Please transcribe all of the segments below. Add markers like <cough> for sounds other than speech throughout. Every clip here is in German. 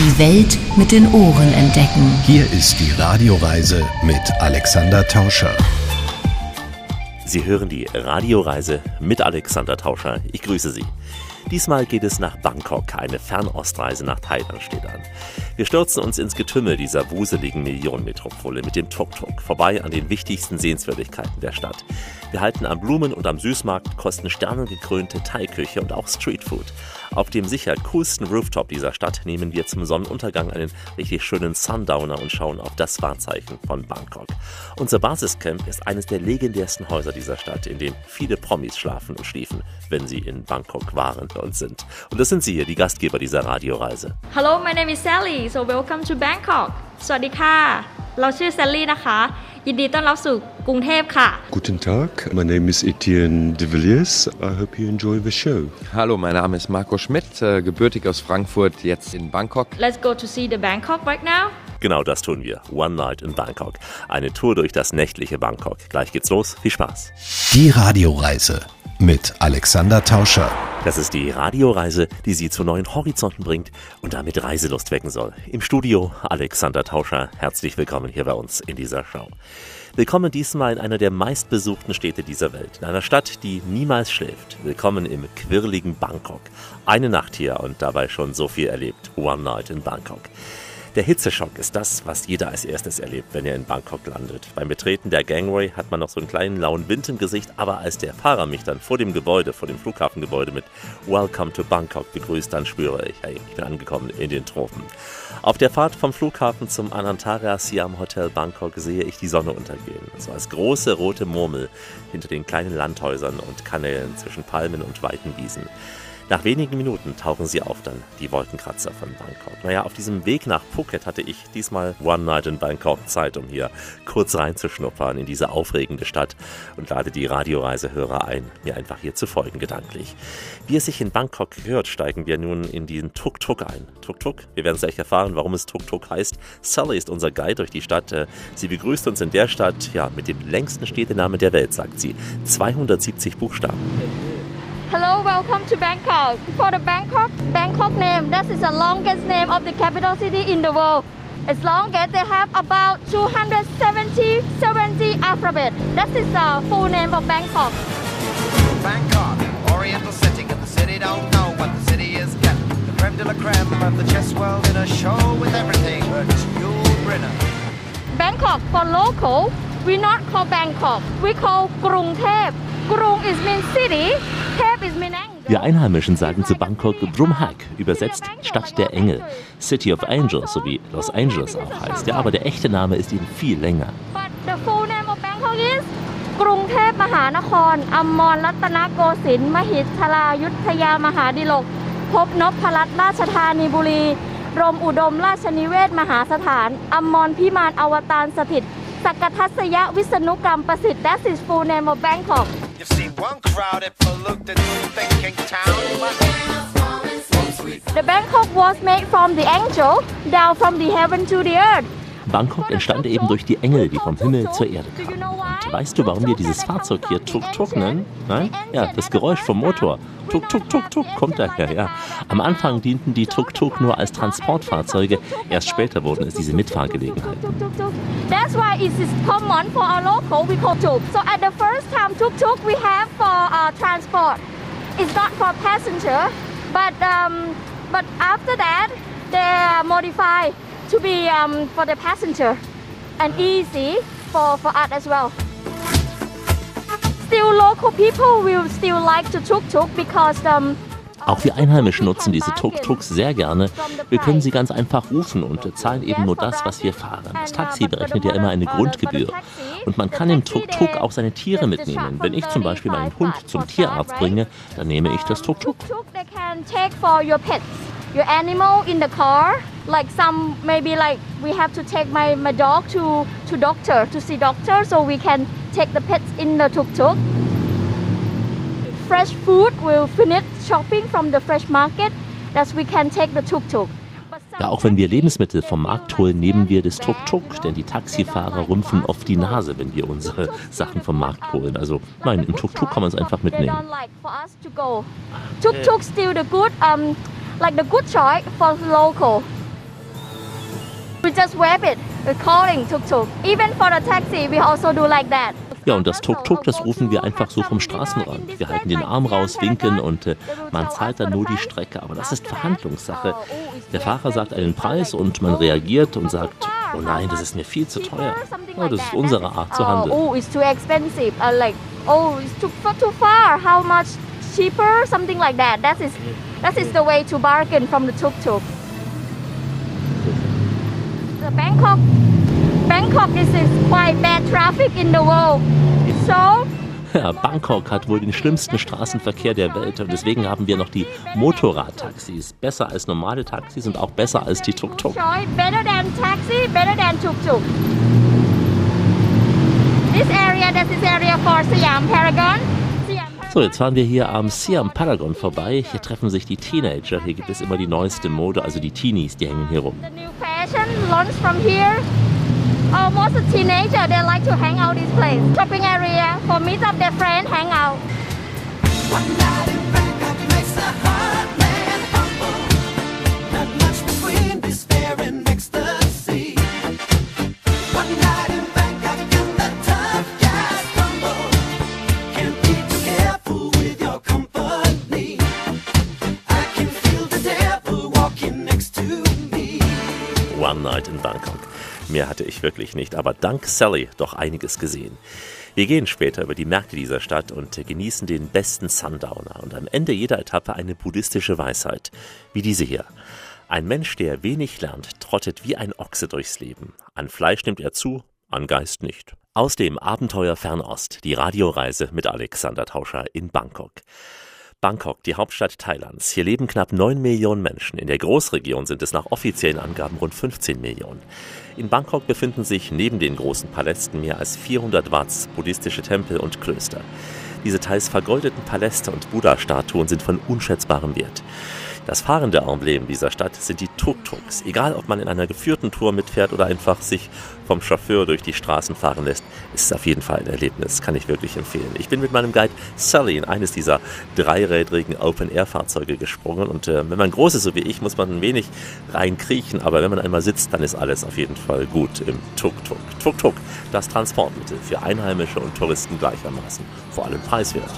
Die Welt mit den Ohren entdecken. Hier ist die Radioreise mit Alexander Tauscher. Sie hören die Radioreise mit Alexander Tauscher. Ich grüße Sie. Diesmal geht es nach Bangkok. Eine Fernostreise nach Thailand steht an. Wir stürzen uns ins Getümmel dieser wuseligen Millionenmetropole mit dem Tuk-Tuk vorbei an den wichtigsten Sehenswürdigkeiten der Stadt. Wir halten am Blumen- und am Süßmarkt, kosten sternengekrönte Thai-Küche und auch Streetfood. Auf dem sicher coolsten Rooftop dieser Stadt nehmen wir zum Sonnenuntergang einen richtig schönen Sundowner und schauen auf das Wahrzeichen von Bangkok. Unser Basiscamp ist eines der legendärsten Häuser dieser Stadt, in dem viele Promis schlafen und schliefen, wenn sie in Bangkok waren und sind. Und das sind sie hier, die Gastgeber dieser Radioreise. Hello my name is Sally so welcome to Bangkok สวัสดีค่ะ เราชื่อ Sally นะคะ ยินดีต้อนรับสู่กรุงเทพค่ะ Guten Tag, my name is Etienne de Villiers. I hope you enjoy the show. Hallo, mein Name ist Marco Schmidt, äh, gebürtig aus Frankfurt, jetzt in Bangkok. Let's go to see the Bangkok right now Genau das tun wir. One Night in Bangkok. Eine Tour durch das nächtliche Bangkok. Gleich geht's los. Viel Spaß. Die Radioreise mit Alexander Tauscher. Das ist die Radioreise, die Sie zu neuen Horizonten bringt und damit Reiselust wecken soll. Im Studio Alexander Tauscher. Herzlich willkommen hier bei uns in dieser Show. Willkommen diesmal in einer der meistbesuchten Städte dieser Welt. In einer Stadt, die niemals schläft. Willkommen im quirligen Bangkok. Eine Nacht hier und dabei schon so viel erlebt. One Night in Bangkok. Der Hitzeschock ist das, was jeder als erstes erlebt, wenn er in Bangkok landet. Beim Betreten der Gangway hat man noch so einen kleinen lauen Wind im Gesicht, aber als der Fahrer mich dann vor dem Gebäude, vor dem Flughafengebäude mit Welcome to Bangkok begrüßt, dann spüre ich, hey, ich bin angekommen in den Tropen. Auf der Fahrt vom Flughafen zum Anantara Siam Hotel Bangkok sehe ich die Sonne untergehen. So als große rote Murmel hinter den kleinen Landhäusern und Kanälen zwischen Palmen und weiten Wiesen. Nach wenigen Minuten tauchen sie auf dann, die Wolkenkratzer von Bangkok. Naja, auf diesem Weg nach Phuket hatte ich diesmal One Night in Bangkok Zeit, um hier kurz reinzuschnuppern in diese aufregende Stadt und lade die Radioreisehörer ein, mir einfach hier zu folgen gedanklich. Wie es sich in Bangkok gehört, steigen wir nun in den Tuk-Tuk ein. Tuk-Tuk, wir werden gleich erfahren, warum es Tuk-Tuk heißt. Sully ist unser Guide durch die Stadt. Äh, Sie begrüßt uns in der Stadt, ja, mit dem längsten Städtenamen der Welt, sagt sie. 270 Buchstaben. Hello welcome to Bangkok. For the Bangkok Bangkok name that is the longest name of the capital city in the world. As long as they have about 270 70 alphabet. That is the full name of Bangkok. Bangkok, oriental setting, and the city. Don't know what the city is getting. The creme de la creme of the chess world in a show with everything but Yul Brynner. Bangkok for local we not call Bangkok we call กรุงเทพกรุง is mean city เทพ is mean angel Wir Einheimischen sagen zu Bangkok Drumhak, übersetzt Stadt der Engel. City of Angels, so wie Los Angeles auch heißt. Ja, aber der echte Name ist eben viel länger. But the full name of Bangkok is กรุงเทพมหานครอมรรัตนโกสินทร์มหิทรายุทธยามหาดิลกพบนพรัตน์ราชธานีบุรี รมอุดมราชนิเวศมหาสถานอมรพิมานอวตารสถิต สักทัศยวิษณุกรรมประสิทธิ์ That is full name of Bangkok You've seen one crowded, polluted, thinking town, but The Bangkok was made from the angel down from the heaven to the earth Bangkok entstand eben durch die Engel, die vom Himmel zur Erde kamen. Und weißt du, warum wir dieses Fahrzeug hier Tuk-Tuk nennen? Nein? Ja, das Geräusch vom Motor. Tuk-Tuk-Tuk-Tuk kommt daher, ja. Am Anfang dienten die Tuk-Tuk nur als Transportfahrzeuge. Erst später wurden es diese Mitfahrgelegenheiten. That's why it is common for our local we call tuk. So at the first time tuk tuk we have for uh, transport. It's not for passenger, but um, but after that they modify to be um, for the passenger and easy for for us as well. Still local people will still like to tuk tuk because um, Auch wir Einheimischen nutzen diese Tuk-Tuks sehr gerne. Wir können sie ganz einfach rufen und zahlen eben nur das, was wir fahren. Das Taxi berechnet ja immer eine Grundgebühr. Und man kann im Tuk-Tuk auch seine Tiere mitnehmen. Wenn ich zum Beispiel meinen Hund zum Tierarzt bringe, dann nehme ich das Tuk-Tuk. Your animal in the car like some maybe like we have to take my, my dog to to doctor to see doctor so we can take the pets in the tuk tuk fresh food will finish shopping from the fresh market that we can take the tuk tuk Ja, auch wenn wir Lebensmittel vom Markt holen, nehmen wir das Tuk-Tuk, denn die Taxifahrer rümpfen oft die Nase, wenn wir unsere <laughs> Sachen vom Markt holen. Also nein, im Tuk-Tuk kann man es einfach mitnehmen. don't like for us to go. Tuk tuk still the good like the good choice for local. we just wave it. Calling tuk tuk. Even for the taxi, we also do like that. Ja, und das Tuk-Tuk, das rufen wir einfach so vom Straßenrand. Wir halten den Arm raus, winken und äh, man zahlt dann nur die Strecke. Aber das ist Verhandlungssache. Der Fahrer sagt einen Preis und man reagiert und sagt, oh nein, das ist mir viel zu teuer. Ja, das ist unsere Art zu handeln. Oh, it's too expensive. Uh, like, oh, it's too, too far. How much cheaper? Something like that. That is, that is the way to bargain from the tuk-tuk. The Bangkok, Bangkok is, is quite bad traffic in the world. So, Ja, Bangkok hat wohl den schlimmsten Straßenverkehr der Welt und deswegen haben wir noch die Motorradtaxis. Besser als normale Taxis und auch besser als die Tuk-Tuk. better than taxi, better than tuk-tuk. This area, that is area for Siam Paragon. So, jetzt fahren wir hier am Siam Paragon vorbei. Hier treffen sich die Teenager. Hier gibt es immer die neueste Mode, also die Teenies, die hängen hier rum. The new fashion launched from here. Almost a teenager, they like to hang out this place. Shopping area for meet up their friend, hang out. One Night in Bangkok. Mehr hatte ich wirklich nicht, aber dank Sally doch einiges gesehen. Wir gehen später über die Märkte dieser Stadt und genießen den besten Sundowner und am Ende jeder Etappe eine buddhistische Weisheit, wie diese hier. Ein Mensch, der wenig lernt, trottet wie ein Ochse durchs Leben. An Fleisch nimmt er zu, an Geist nicht. Aus dem Abenteuer Fernost, die Radioreise mit Alexander Tauscher in Bangkok. Bangkok, die Hauptstadt Thailands. Hier leben knapp 9 Millionen Menschen. In der Großregion sind es nach offiziellen Angaben rund 15 Millionen. In Bangkok befinden sich neben den großen Palästen mehr als 400 Watts buddhistische Tempel und Klöster. Diese teils vergoldeten Paläste und Buddha-Statuen sind von unschätzbarem Wert. Das fahrende Emblem dieser Stadt sind die Tuk-Tuks. Egal, ob man in einer geführten Tour mitfährt oder einfach sich vom Chauffeur durch die Straßen fahren lässt, ist es auf jeden Fall ein Erlebnis. Kann ich wirklich empfehlen. Ich bin mit meinem Guide Sully in eines dieser dreirädrigen Open-Air-Fahrzeuge gesprungen und äh, wenn man groß ist, so wie ich, muss man ein wenig reinkriechen, aber wenn man einmal sitzt, dann ist alles auf jeden Fall gut im Tuk-Tuk. Tuk-Tuk, das Transportmittel für Einheimische und Touristen gleichermaßen, vor allem preiswert.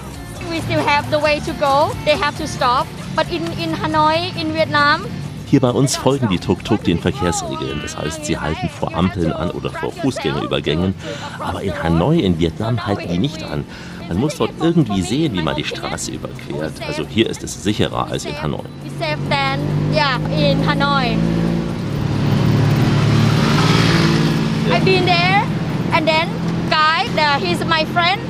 We still have the way to go. They have to stop. But in, in Hanoi, in Vietnam, Hier bei uns folgen die Tuk-Tuk den Verkehrsregeln. Das heißt, sie halten vor Ampeln an oder vor Fußgängerübergängen. Aber in Hanoi in Vietnam halten die nicht an. Man muss dort irgendwie sehen, wie man die Straße überquert. Also hier ist es sicherer als in Hanoi. I've been there and then guy, he's my friend.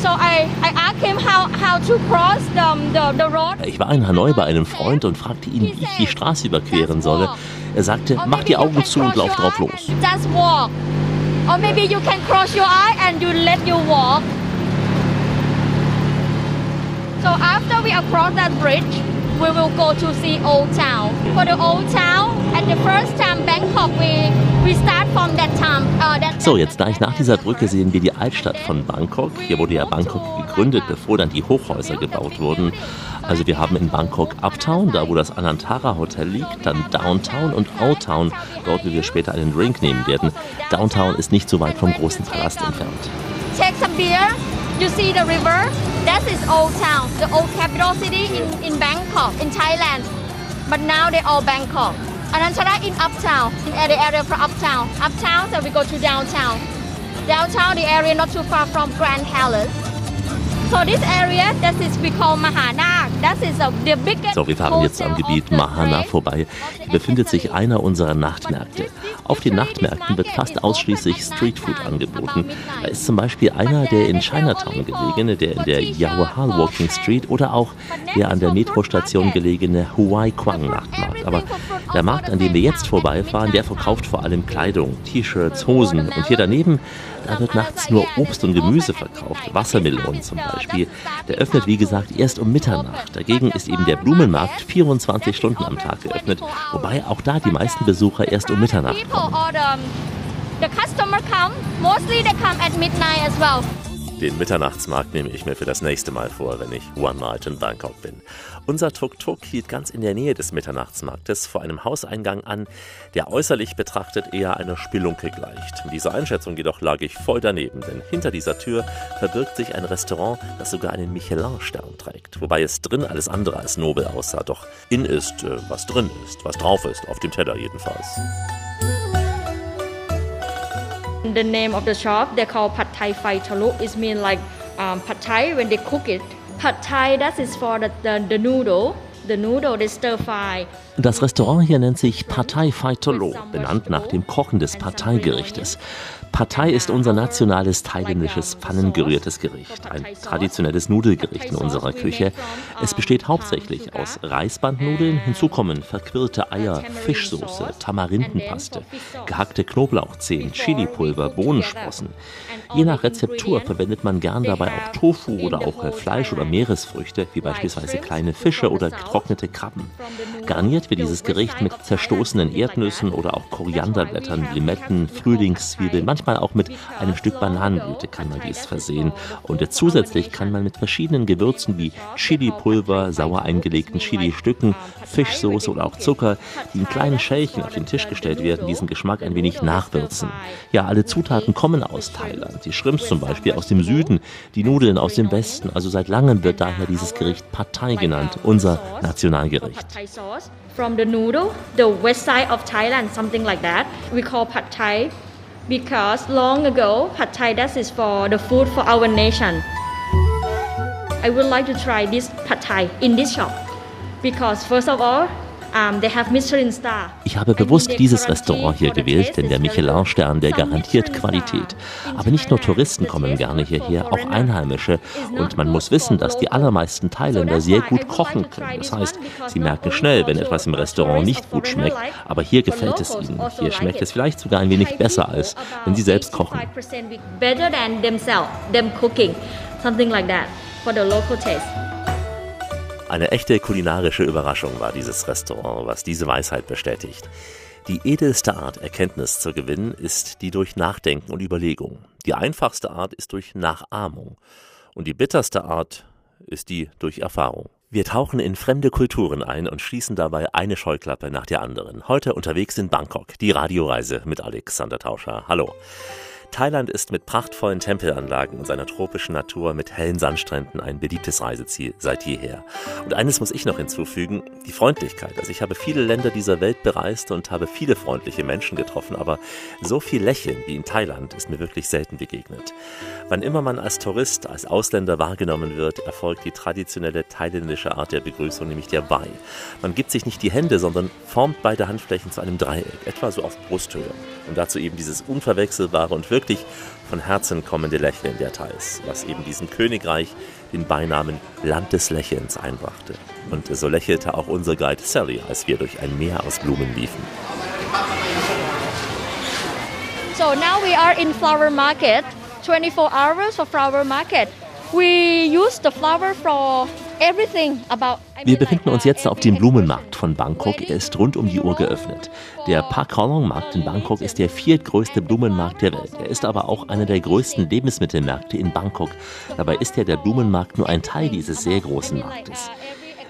So I, I asked him how, how to cross the, the, the road. Ich war in Hanoi bei einem Freund und fragte ihn, wie ich die Straße überqueren solle. Er sagte, mach die Augen zu und lauf drauf los. Just walk. Or maybe you can cross your eye and you let you walk. So after we across that bridge, we will go to see Old Town. For the Old Town, So, jetzt gleich nach dieser Brücke sehen wir die Altstadt von Bangkok. Hier wurde ja Bangkok gegründet, bevor dann die Hochhäuser gebaut wurden. Also wir haben in Bangkok Uptown, da wo das Anantara Hotel liegt, dann Downtown und Old Town, dort wo wir später einen Drink nehmen werden. Downtown ist nicht so weit vom großen Palast entfernt. take some beer. You see the river? That is Old Town, the old capital city in, in Bangkok, in Thailand. But now they all Bangkok. Anantara in Uptown, in the area for Uptown. Uptown, so we go to downtown. Downtown, the area not too far from Grand Palace. So this area, that is we call Mahana. That is the biggest So, wir fahren jetzt am Gebiet Mahana vorbei. Hier befindet sich einer unserer Nachtmärkte. Auf den Nachtmärkten wird fast ausschließlich Streetfood angeboten. Da ist zum Beispiel einer, der in Chinatown gelegene, der in der Yahwehal Walking Street oder auch der an der Metrostation gelegene Huai Kwang Nachtmarkt. Aber der Markt, an dem wir jetzt vorbeifahren, der verkauft vor allem Kleidung, T-Shirts, Hosen. Und hier daneben, da wird nachts nur Obst und Gemüse verkauft. Wassermelonen zum Beispiel. Der öffnet, wie gesagt, erst um Mitternacht. Dagegen ist eben der Blumenmarkt 24 Stunden am Tag geöffnet. Wobei auch da die meisten Besucher erst um Mitternacht kommen. Den Mitternachtsmarkt nehme ich mir für das nächste Mal vor, wenn ich One Night in Bangkok bin. Unser Tuk-Tuk hielt ganz in der Nähe des Mitternachtsmarktes vor einem Hauseingang an, der äußerlich betrachtet eher einer Spelunke gleicht. Dieser Einschätzung jedoch lag ich voll daneben, denn hinter dieser Tür verbirgt sich ein Restaurant, das sogar einen Michelin-Stern trägt. Wobei es drin alles andere als nobel aussah. Doch in ist, äh, was drin ist, was drauf ist, auf dem Teller jedenfalls. The name of the shop they call Pad Thai Phai Chalu. It means like um, Pad Thai when they cook it. Pad Thai that is for the, the, the noodle. Das Restaurant hier nennt sich Partei Faitolo, benannt nach dem Kochen des Parteigerichtes. Partei ist unser nationales thailändisches pfannengerührtes Gericht, ein traditionelles Nudelgericht in unserer Küche. Es besteht hauptsächlich aus Reisbandnudeln, hinzu kommen verquirlte Eier, Fischsoße, Tamarindenpaste, gehackte Knoblauchzehen, Chilipulver, Bohnensprossen. Je nach Rezeptur verwendet man gern dabei auch Tofu oder auch äh, Fleisch oder Meeresfrüchte, wie beispielsweise kleine Fische oder getrocknete Krabben. Garniert wird dieses Gericht mit zerstoßenen Erdnüssen oder auch Korianderblättern, Limetten, Frühlingszwiebeln, manchmal auch mit einem Stück Bananenblüte kann man dies versehen. Und zusätzlich kann man mit verschiedenen Gewürzen wie Chilipulver, sauer eingelegten Chilistücken, Fischsoße oder auch Zucker, die in kleinen Schälchen auf den Tisch gestellt werden, diesen Geschmack ein wenig nachwürzen. Ja, alle Zutaten kommen aus Thailand. Die Shrimps zum Beispiel aus dem Süden, die Nudeln aus dem Westen. Also seit langem wird daher dieses Gericht Pad Thai genannt, unser Nationalgericht. From the noodle, the west side of Thailand, something like that. We call Pad Thai because long ago Pad Thai that is for the food for our nation. I would like to try this Pad Thai in this shop because first of all, Ich habe bewusst dieses Restaurant hier gewählt, denn der Michelin-Stern, der garantiert Qualität. Aber nicht nur Touristen kommen gerne hierher, auch Einheimische. Und man muss wissen, dass die allermeisten Thailänder sehr gut kochen können. Das heißt, sie merken schnell, wenn etwas im Restaurant nicht gut schmeckt. Aber hier gefällt es ihnen. Hier schmeckt es vielleicht sogar ein wenig besser, als wenn sie selbst kochen. Something like that for the local taste. Eine echte kulinarische Überraschung war dieses Restaurant, was diese Weisheit bestätigt. Die edelste Art, Erkenntnis zu gewinnen, ist die durch Nachdenken und Überlegung. Die einfachste Art ist durch Nachahmung. Und die bitterste Art ist die durch Erfahrung. Wir tauchen in fremde Kulturen ein und schließen dabei eine Scheuklappe nach der anderen. Heute unterwegs in Bangkok, die Radioreise mit Alexander Tauscher. Hallo. Thailand ist mit prachtvollen Tempelanlagen und seiner tropischen Natur mit hellen Sandstränden ein beliebtes Reiseziel seit jeher. Und eines muss ich noch hinzufügen, die Freundlichkeit. Also ich habe viele Länder dieser Welt bereist und habe viele freundliche Menschen getroffen, aber so viel Lächeln wie in Thailand ist mir wirklich selten begegnet. Wann immer man als Tourist, als Ausländer wahrgenommen wird, erfolgt die traditionelle thailändische Art der Begrüßung, nämlich der Bai. Man gibt sich nicht die Hände, sondern formt beide Handflächen zu einem Dreieck, etwa so auf Brusthöhe. Und dazu eben dieses unverwechselbare und wirklich von Herzen kommende Lächeln der Thais, was eben diesem Königreich den Beinamen Land des Lächelns einbrachte. Und so lächelte auch unser Guide Sally, als wir durch ein Meer aus Blumen liefen. So now we are in flower market, 24 hours for flower market. We use the flower for everything about. I Wir befinden uns uh, jetzt auf dem Blumenmarkt von Bangkok. Er ist rund um die Uhr geöffnet. Der Pak Kralong Markt in Bangkok ist der viertgrößte Blumenmarkt der Welt. Er ist aber auch einer der größten Lebensmittelmärkte in Bangkok. Dabei ist ja der Blumenmarkt nur ein Teil dieses sehr großen Marktes.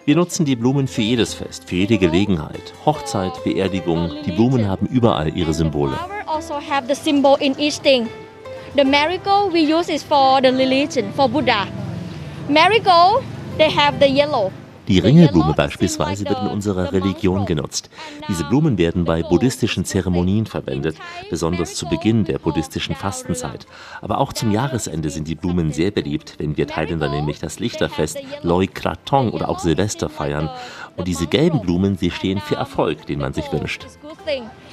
Wir nutzen die Blumen für jedes Fest, für jede Gelegenheit. Hochzeit, Beerdigung. Die Blumen haben überall ihre Symbole. The marigold we use is for the religion, for Buddha. Marigold, they have the yellow. Die Ringelblume beispielsweise wird in unserer Religion genutzt. Diese Blumen werden bei buddhistischen Zeremonien verwendet, besonders zu Beginn der buddhistischen Fastenzeit. Aber auch zum Jahresende sind die Blumen sehr beliebt, wenn wir Thailänder nämlich das Lichterfest Loi Krathong oder auch Silvester feiern. Und diese gelben Blumen, sie stehen für Erfolg, den man sich wünscht.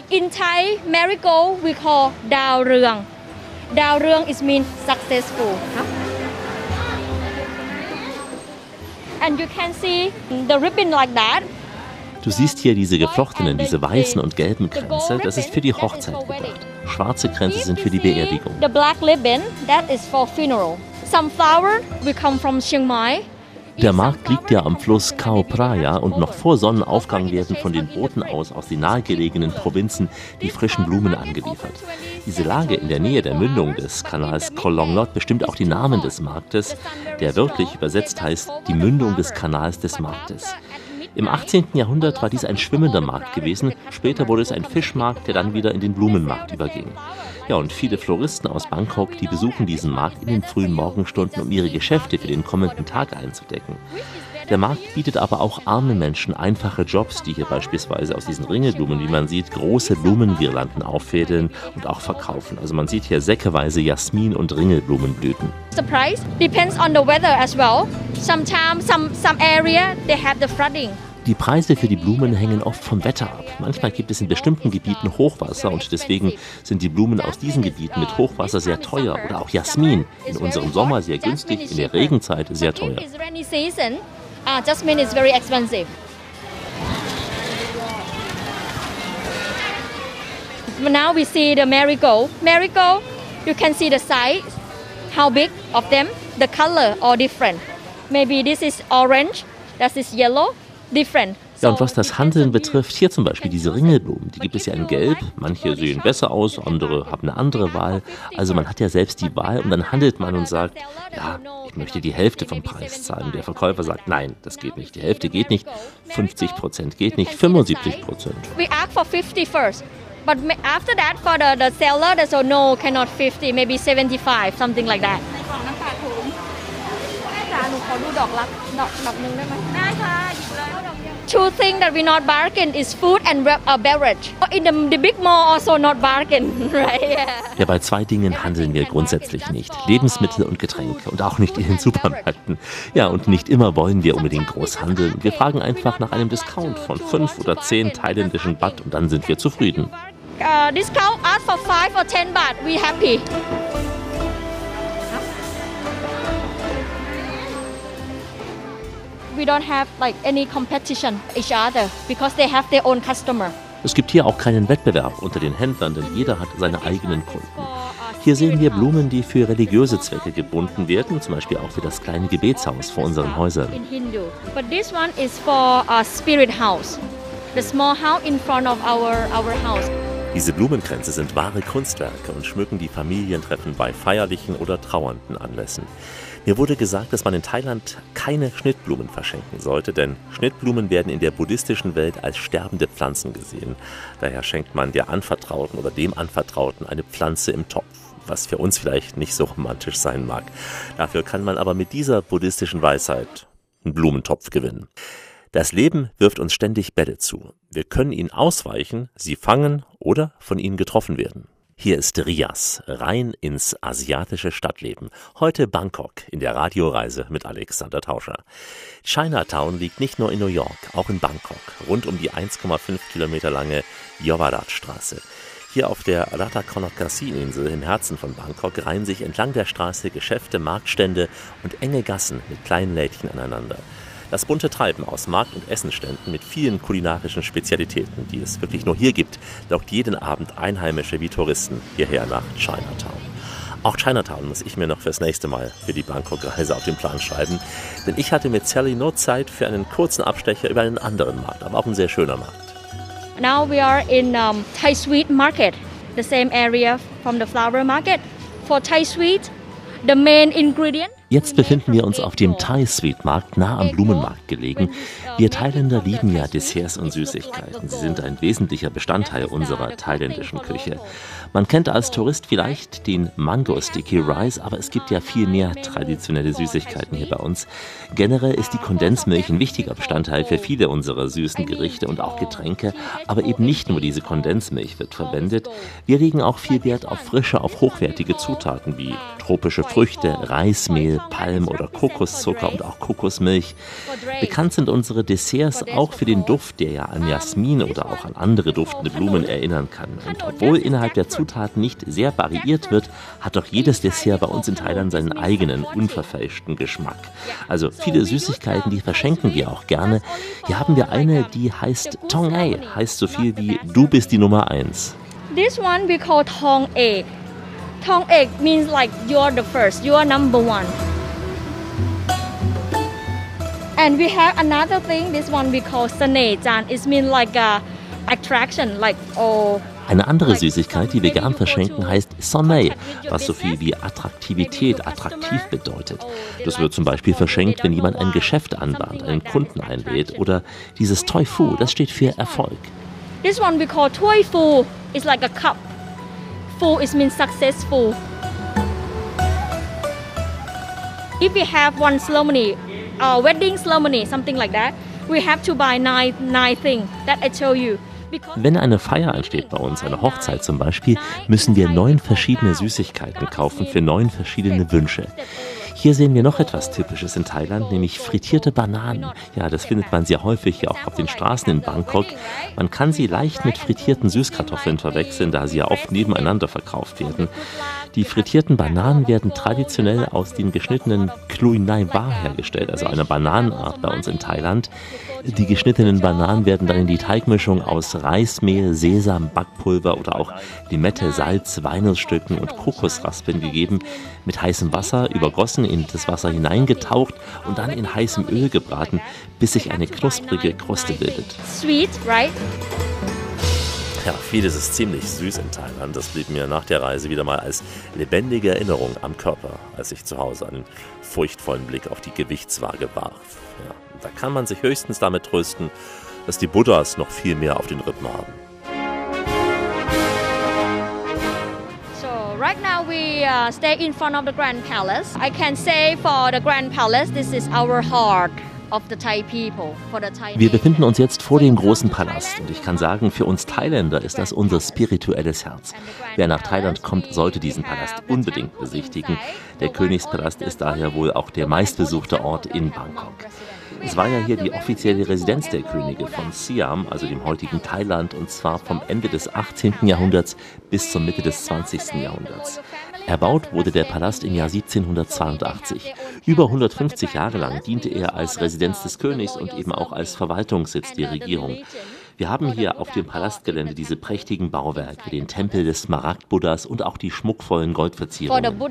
In Thai, marigold we call Dao Reung. Dao Reung is mean successful. And you can see the ribbon like that. Du siehst hier diese geflochtenen, diese weißen und gelben Kränze, das ist für die Hochzeit gedacht. Schwarze Kränze sind für die Beerdigung. The black ribbon, that is for funeral. Some flower will come from Chiang Mai. Der Markt liegt ja am Fluss Cao Phraya und noch vor Sonnenaufgang werden von den Booten aus aus den nahegelegenen Provinzen die frischen Blumen angeliefert. Diese Lage in der Nähe der Mündung des Kanals Kolonglot bestimmt auch die Namen des Marktes, der wörtlich übersetzt heißt die Mündung des Kanals des Marktes. Im 18. Jahrhundert war dies ein schwimmender Markt gewesen, später wurde es ein Fischmarkt, der dann wieder in den Blumenmarkt überging. Ja, und viele Floristen aus Bangkok, die besuchen diesen Markt in den frühen Morgenstunden, um ihre Geschäfte für den kommenden Tag einzudecken. Der Markt bietet aber auch armen Menschen einfache Jobs, die hier beispielsweise aus diesen Ringelblumen, wie man sieht, große Blumenguirlanden auffädeln und auch verkaufen. Also man sieht hier säckeweise Jasmin- und Ringelblumenblüten. The price depends on the weather as well. Sometimes some some area they have the flooding. Die Preise für die Blumen hängen oft vom Wetter ab. Manchmal gibt es in bestimmten Gebieten Hochwasser und deswegen sind die Blumen aus diesen Gebieten mit Hochwasser sehr teuer oder auch Jasmin in unserem Sommer sehr günstig, in der Regenzeit sehr teuer. In rainy season, jasmine is very expensive. Now we see the marigold. Marigold, you can see the size, how big of them, the color all different. Maybe this is orange, that is yellow. Ja, und was das Handeln betrifft, hier zum Beispiel diese Ringelblumen, die gibt es ja in Gelb. Manche sehen besser aus, andere haben eine andere Wahl. Also man hat ja selbst die Wahl und dann handelt man und sagt, ja, ich möchte die Hälfte vom Preis zahlen. Der Verkäufer sagt, nein, das geht nicht. Die Hälfte geht nicht, 50 Prozent geht nicht, 75 Prozent. We ask for 50 first. But after that, for the, the seller, they say, no, cannot 50, maybe 75, something like that. จ๋าหนูขอดูดอกรักดอกดอกหนึ่งได้ไหมได้ค่ะหยิบเลยดอกเดียว Two things that we not bargain is food and re- uh, beverage. In the, the big mall also not bargain, <laughs> right? Yeah. Ja, bei zwei Dingen handeln wir grundsätzlich nicht. Lebensmittel und Getränke und auch nicht in den Supermärkten. Ja, und nicht immer wollen wir unbedingt groß handeln. Wir fragen einfach nach einem Discount von fünf oder zehn thailändischen Baht und dann sind wir zufrieden. Uh, discount ask for 5 or 10 baht, we happy. We don't have like any competition each other because they have their own customer. Es gibt hier auch keinen Wettbewerb unter den Händlern, denn jeder hat seine eigenen Kunden. Hier sehen wir Blumen, die für religiöse Zwecke gebunden werden, zum Beispiel auch für das kleine Gebetshaus vor unseren Häusern. in Hindu. But this one is for a spirit house, the small house in front of our our house. Diese Blumenkränze sind wahre Kunstwerke und schmücken die Familientreffen bei feierlichen oder trauernden Anlässen. Mir wurde gesagt, dass man in Thailand keine Schnittblumen verschenken sollte, denn Schnittblumen werden in der buddhistischen Welt als sterbende Pflanzen gesehen. Daher schenkt man der Anvertrauten oder dem Anvertrauten eine Pflanze im Topf, was für uns vielleicht nicht so romantisch sein mag. Dafür kann man aber mit dieser buddhistischen Weisheit einen Blumentopf gewinnen. Das Leben wirft uns ständig Bälle zu. Wir können ihnen ausweichen, sie fangen oder von ihnen getroffen werden. Hier ist Rias, rein ins asiatische Stadtleben. Heute Bangkok in der Radioreise mit Alexander Tauscher. Chinatown liegt nicht nur in New York, auch in Bangkok, rund um die 1,5 Kilometer lange Yovarat-Straße. Hier auf der Ratakonokasi-Insel im Herzen von Bangkok reihen sich entlang der Straße Geschäfte, Marktstände und enge Gassen mit kleinen Lädchen aneinander. Das bunte Treiben aus Markt- und Essenständen mit vielen kulinarischen Spezialitäten, die es wirklich nur hier gibt, lockt jeden Abend Einheimische wie Touristen hierher nach Chinatown. Auch Chinatown muss ich mir noch fürs nächste Mal für die Bangkok-Reise auf den Plan schreiben, denn ich hatte mit Sally nur Zeit für einen kurzen Abstecher über einen anderen Markt, aber auch ein sehr schöner Markt. Now we are in um, Thai Sweet Market, the same area from the flower market. For Thai Sweet, the main ingredient. Jetzt befinden wir uns auf dem Thai Sweet Markt nah am Blumenmarkt gelegen. Wir Thailänder lieben ja Desserts und Süßigkeiten. Sie sind ein wesentlicher Bestandteil unserer thailändischen Küche. Man kennt als Tourist vielleicht den Mango Sticky Rice, aber es gibt ja viel mehr traditionelle Süßigkeiten hier bei uns. Generell ist die Kondensmilch ein wichtiger Bestandteil für viele unserer süßen Gerichte und auch Getränke, aber eben nicht nur diese Kondensmilch wird verwendet. Wir legen auch viel Wert auf frische, auf hochwertige Zutaten wie tropische Früchte, Reismehl, Palm- oder Kokoszucker und auch Kokosmilch. Bekannt sind unsere Desserts auch für den Duft, der ja an Jasmin oder auch an andere duftende Blumen erinnern kann. Und obwohl innerhalb der Zutaten nicht sehr variiert wird, hat doch jedes Dessert bei uns in Thailand seinen eigenen, unverfälschten Geschmack. Also viele Süßigkeiten, die verschenken wir auch gerne. Hier haben wir eine, die heißt Tong Ei, heißt so viel wie Du bist die Nummer eins. This one we call Tong Egg. Tong Egg means like you're the first, you are number one. And we have another thing, this one we call Sanejan. It means like a attraction, like oh. Eine andere Süßigkeit, die wir gern verschenken, heißt Soleil, was so viel wie Attraktivität, attraktiv bedeutet. Das wird zum Beispiel verschenkt, wenn jemand ein Geschäft anbahnt, einen Kunden einlädt. Oder dieses Toy Fu, das steht für Erfolg. This one we call Toy Fu. It's like a cup. Fu is means successful. If we have one ceremony, a wedding ceremony, something like that, we have to buy nine nine things that I told you. Wenn eine Feier ansteht bei uns, eine Hochzeit zum Beispiel, müssen wir neun verschiedene Süßigkeiten kaufen für neun verschiedene Wünsche. Hier sehen wir noch etwas Typisches in Thailand, nämlich frittierte Bananen. Ja, das findet man sehr häufig auch auf den Straßen in Bangkok. Man kann sie leicht mit frittierten Süßkartoffeln verwechseln, da sie ja oft nebeneinander verkauft werden. Die frittierten Bananen werden traditionell aus dem geschnittenen Klui Nai Ba hergestellt, also einer Bananenart bei uns in Thailand. Die geschnittenen Bananen werden dann in die Teigmischung aus Reismehl, Sesam, Backpulver oder auch Limette, Salz, Walnussstücken und Kokosraspeln gegeben, mit heißem Wasser übergossen, in das Wasser hineingetaucht und dann in heißem Öl gebraten, bis sich eine knusprige Kruste bildet. sweet, right? Ja, vieles ist ziemlich süß in Thailand. Das blieb mir nach der Reise wieder mal als lebendige Erinnerung am Körper, als ich zu Hause einen furchtvollen Blick auf die Gewichtswaage warf. Ja, da kann man sich höchstens damit trösten, dass die Buddhas noch viel mehr auf den Rippen haben. So right now we uh, stay in front of the Grand Palace. I can say for the Grand Palace, this is our heart Wir befinden uns jetzt vor dem großen Palast und ich kann sagen, für uns Thailänder ist das unser spirituelles Herz. Wer nach Thailand kommt, sollte diesen Palast unbedingt besichtigen. Der Königspalast ist daher wohl auch der meistbesuchte Ort in Bangkok. Es war ja hier die offizielle Residenz der Könige von Siam, also dem heutigen Thailand, und zwar vom Ende des 18. Jahrhunderts bis zur Mitte des 20. Jahrhunderts. Erbaut wurde der Palast im Jahr 1782. Über 150 Jahre lang diente er als Residenz des Königs und eben auch als Verwaltungssitz der Regierung. Wir haben hier auf dem Palastgelände diese prächtigen Bauwerke, den Tempel des Smaragd-Buddhas und auch die schmuckvollen Goldverzierungen. Uh.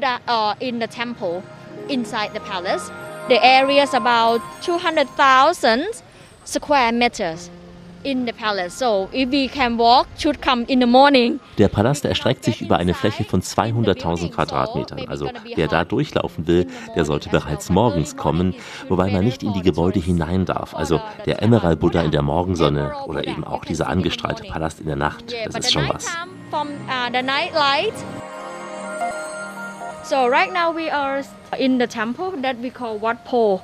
The area is about 200,000 square meters in the palace. So if we can walk, should come in the morning. Der Palast erstreckt sich über eine Fläche von 200.000 Quadratmetern. Also wer da durchlaufen will, der sollte bereits morgens kommen, wobei man nicht in die Gebäude hinein darf. Also der Emerald Buddha in der Morgensonne oder eben auch dieser angestrahlte Palast in der Nacht, das ist schon was. uh, the night light. So right now we are in the temple that we call Wat Po.